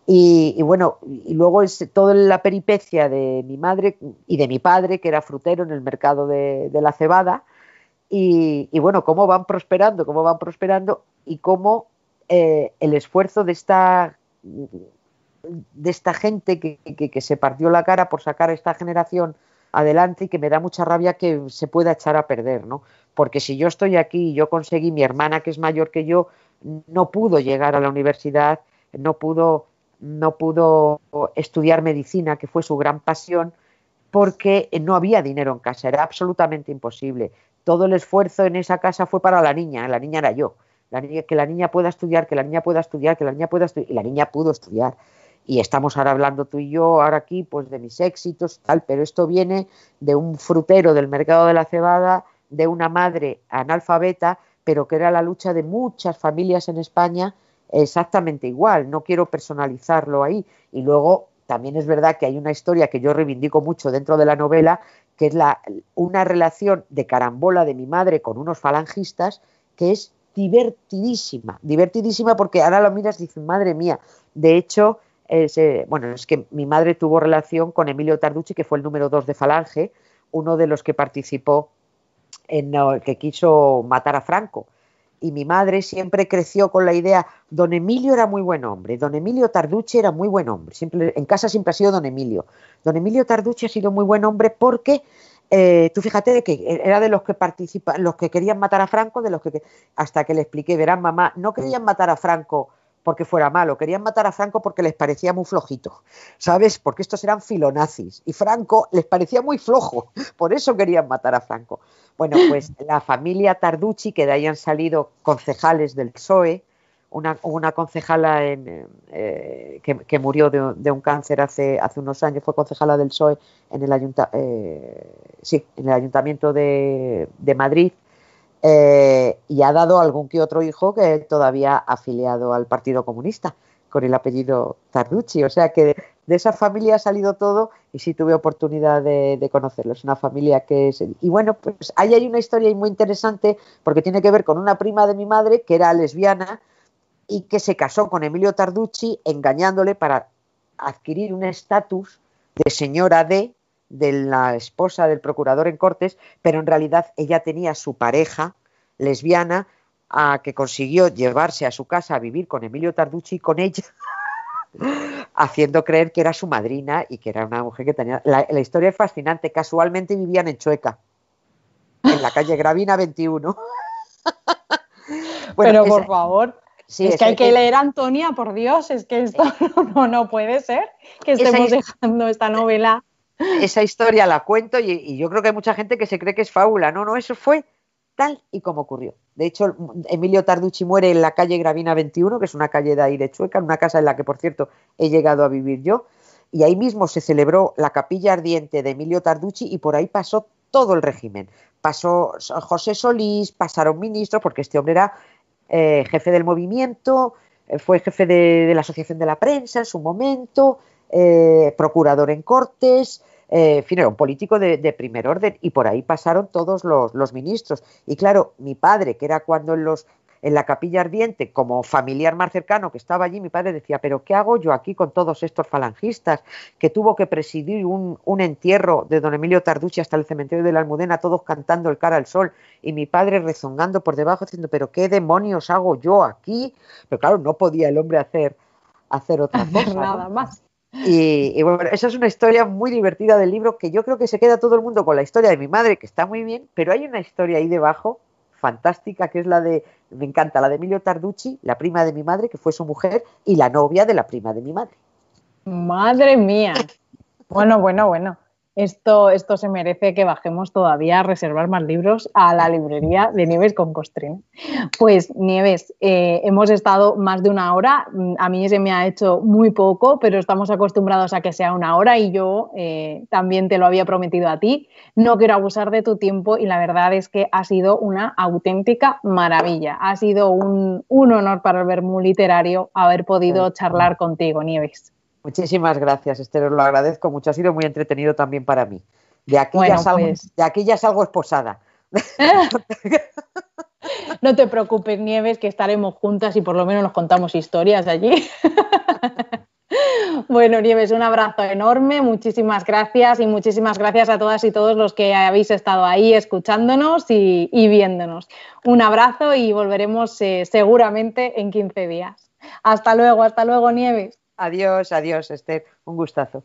Y, bueno, y luego es toda la peripecia de mi madre y de mi padre, que era frutero en el mercado de, la cebada, y, bueno, cómo van prosperando, cómo van prosperando y cómo eh, el esfuerzo de esta, de esta gente que, que, se partió la cara por sacar a esta generación adelante y que me da mucha rabia que se pueda echar a perder, ¿no? porque si yo estoy aquí y yo conseguí, mi hermana que es mayor que yo, no pudo llegar a la universidad, no pudo, no pudo estudiar medicina, que fue su gran pasión, porque no había dinero en casa, era absolutamente imposible. Todo el esfuerzo en esa casa fue para la niña, la niña era yo. La niña, que la niña pueda estudiar, que la niña pueda estudiar, que la niña pueda estudiar, y la niña pudo estudiar. Y estamos ahora hablando tú y yo, ahora aquí, pues de mis éxitos, tal, pero esto viene de un frutero del mercado de la cebada de una madre analfabeta, pero que era la lucha de muchas familias en España exactamente igual. No quiero personalizarlo ahí. Y luego también es verdad que hay una historia que yo reivindico mucho dentro de la novela, que es la, una relación de carambola de mi madre con unos falangistas que es divertidísima, divertidísima porque ahora lo miras y dices, madre mía, de hecho, bueno, es que mi madre tuvo relación con Emilio Tarducci, que fue el número dos de Falange, uno de los que participó en el que quiso matar a Franco. Y mi madre siempre creció con la idea, don Emilio era muy buen hombre, don Emilio Tarducci era muy buen hombre, siempre, en casa siempre ha sido don Emilio. Don Emilio Tarducci ha sido muy buen hombre porque eh, tú fíjate de que era de los que participan, los que querían matar a Franco, de los que hasta que le expliqué, verán mamá, no querían matar a Franco porque fuera malo, querían matar a Franco porque les parecía muy flojito, ¿sabes? Porque estos eran filonazis y Franco les parecía muy flojo, por eso querían matar a Franco. Bueno, pues la familia Tarducci, que de ahí han salido concejales del PSOE, una, una concejala en, eh, que, murió de, un cáncer hace, hace unos años, fue concejala del PSOE en el, ayunta, eh, sí, en el Ayuntamiento de, de Madrid, eh, y ha dado algún que otro hijo que todavía afiliado al Partido Comunista con el apellido Tarducci. O sea que de, esa familia ha salido todo y sí tuve oportunidad de, conocerlo. Es una familia que es... Y bueno, pues ahí hay una historia muy interesante porque tiene que ver con una prima de mi madre que era lesbiana y que se casó con Emilio Tarducci engañándole para adquirir un estatus de señora de de la esposa del procurador en Cortes, pero en realidad ella tenía su pareja lesbiana a que consiguió llevarse a su casa a vivir con Emilio Tarducci y con ella, haciendo creer que era su madrina y que era una mujer que tenía... La, historia es fascinante, casualmente vivían en Chueca, en la calle Gravina 21. pero por favor, es, que hay que leer Antonia, por Dios, es que esto no, no puede ser que estemos dejando esta novela esa historia la cuento y, yo creo que hay mucha gente que se cree que es fábula. No, no, eso fue tal y como ocurrió. De hecho, Emilio Tarducci muere en la calle Gravina 21, que es una calle de ahí de Chueca, una casa en la que, por cierto, he llegado a vivir yo. Y ahí mismo se celebró la capilla ardiente de Emilio Tarducci y por ahí pasó todo el régimen. Pasó José Solís, pasaron ministros, porque este hombre era eh, jefe del movimiento, eh, fue jefe de, la Asociación de la Prensa en su momento, eh, procurador en Cortes, eh, en fin, era un político de, primer orden y por ahí pasaron todos los, ministros. Y claro, mi padre, que era cuando en los, en la capilla ardiente como familiar más cercano que estaba allí, mi padre decía, pero ¿qué hago yo aquí con todos estos falangistas? Que tuvo que presidir un, un entierro de don Emilio Tarducci hasta el cementerio de la Almudena, todos cantando el cara al sol, y mi padre rezongando por debajo, diciendo, pero ¿qué demonios hago yo aquí? Pero claro, no podía el hombre hacer, hacer otra cosa. Nada más. Y, bueno, esa es una historia muy divertida del libro que yo creo que se queda todo el mundo con la historia de mi madre, que está muy bien, pero hay una historia ahí debajo fantástica que es la de, me encanta, la de Emilio Tarducci, la prima de mi madre, que fue su mujer, y la novia de la prima de mi madre. Madre mía. Bueno, bueno, bueno esto, esto se merece que bajemos todavía a reservar más libros a la librería de Nieves con Costrina. Pues Nieves, eh, hemos estado más de una hora, a mí se me ha hecho muy poco, pero estamos acostumbrados a que sea una hora y yo eh, también te lo había prometido a ti. No quiero abusar de tu tiempo y la verdad es que ha sido una auténtica maravilla. Ha sido un, un honor para el Bermú Literario haber podido charlar contigo, Nieves. Muchísimas gracias, Esther, lo agradezco mucho. Ha sido muy entretenido también para mí. De aquí, ya, salgo, pues de aquí ya salgo esposada. No te preocupes, Nieves, que estaremos juntas y por lo menos nos contamos historias allí. Bueno, Nieves, un abrazo enorme, muchísimas gracias y muchísimas gracias a todas y todos los que habéis estado ahí escuchándonos y, viéndonos. Un abrazo y volveremos eh, seguramente en 15 días. Hasta luego, hasta luego, Nieves. Adiós, adiós, Esther. Un gustazo.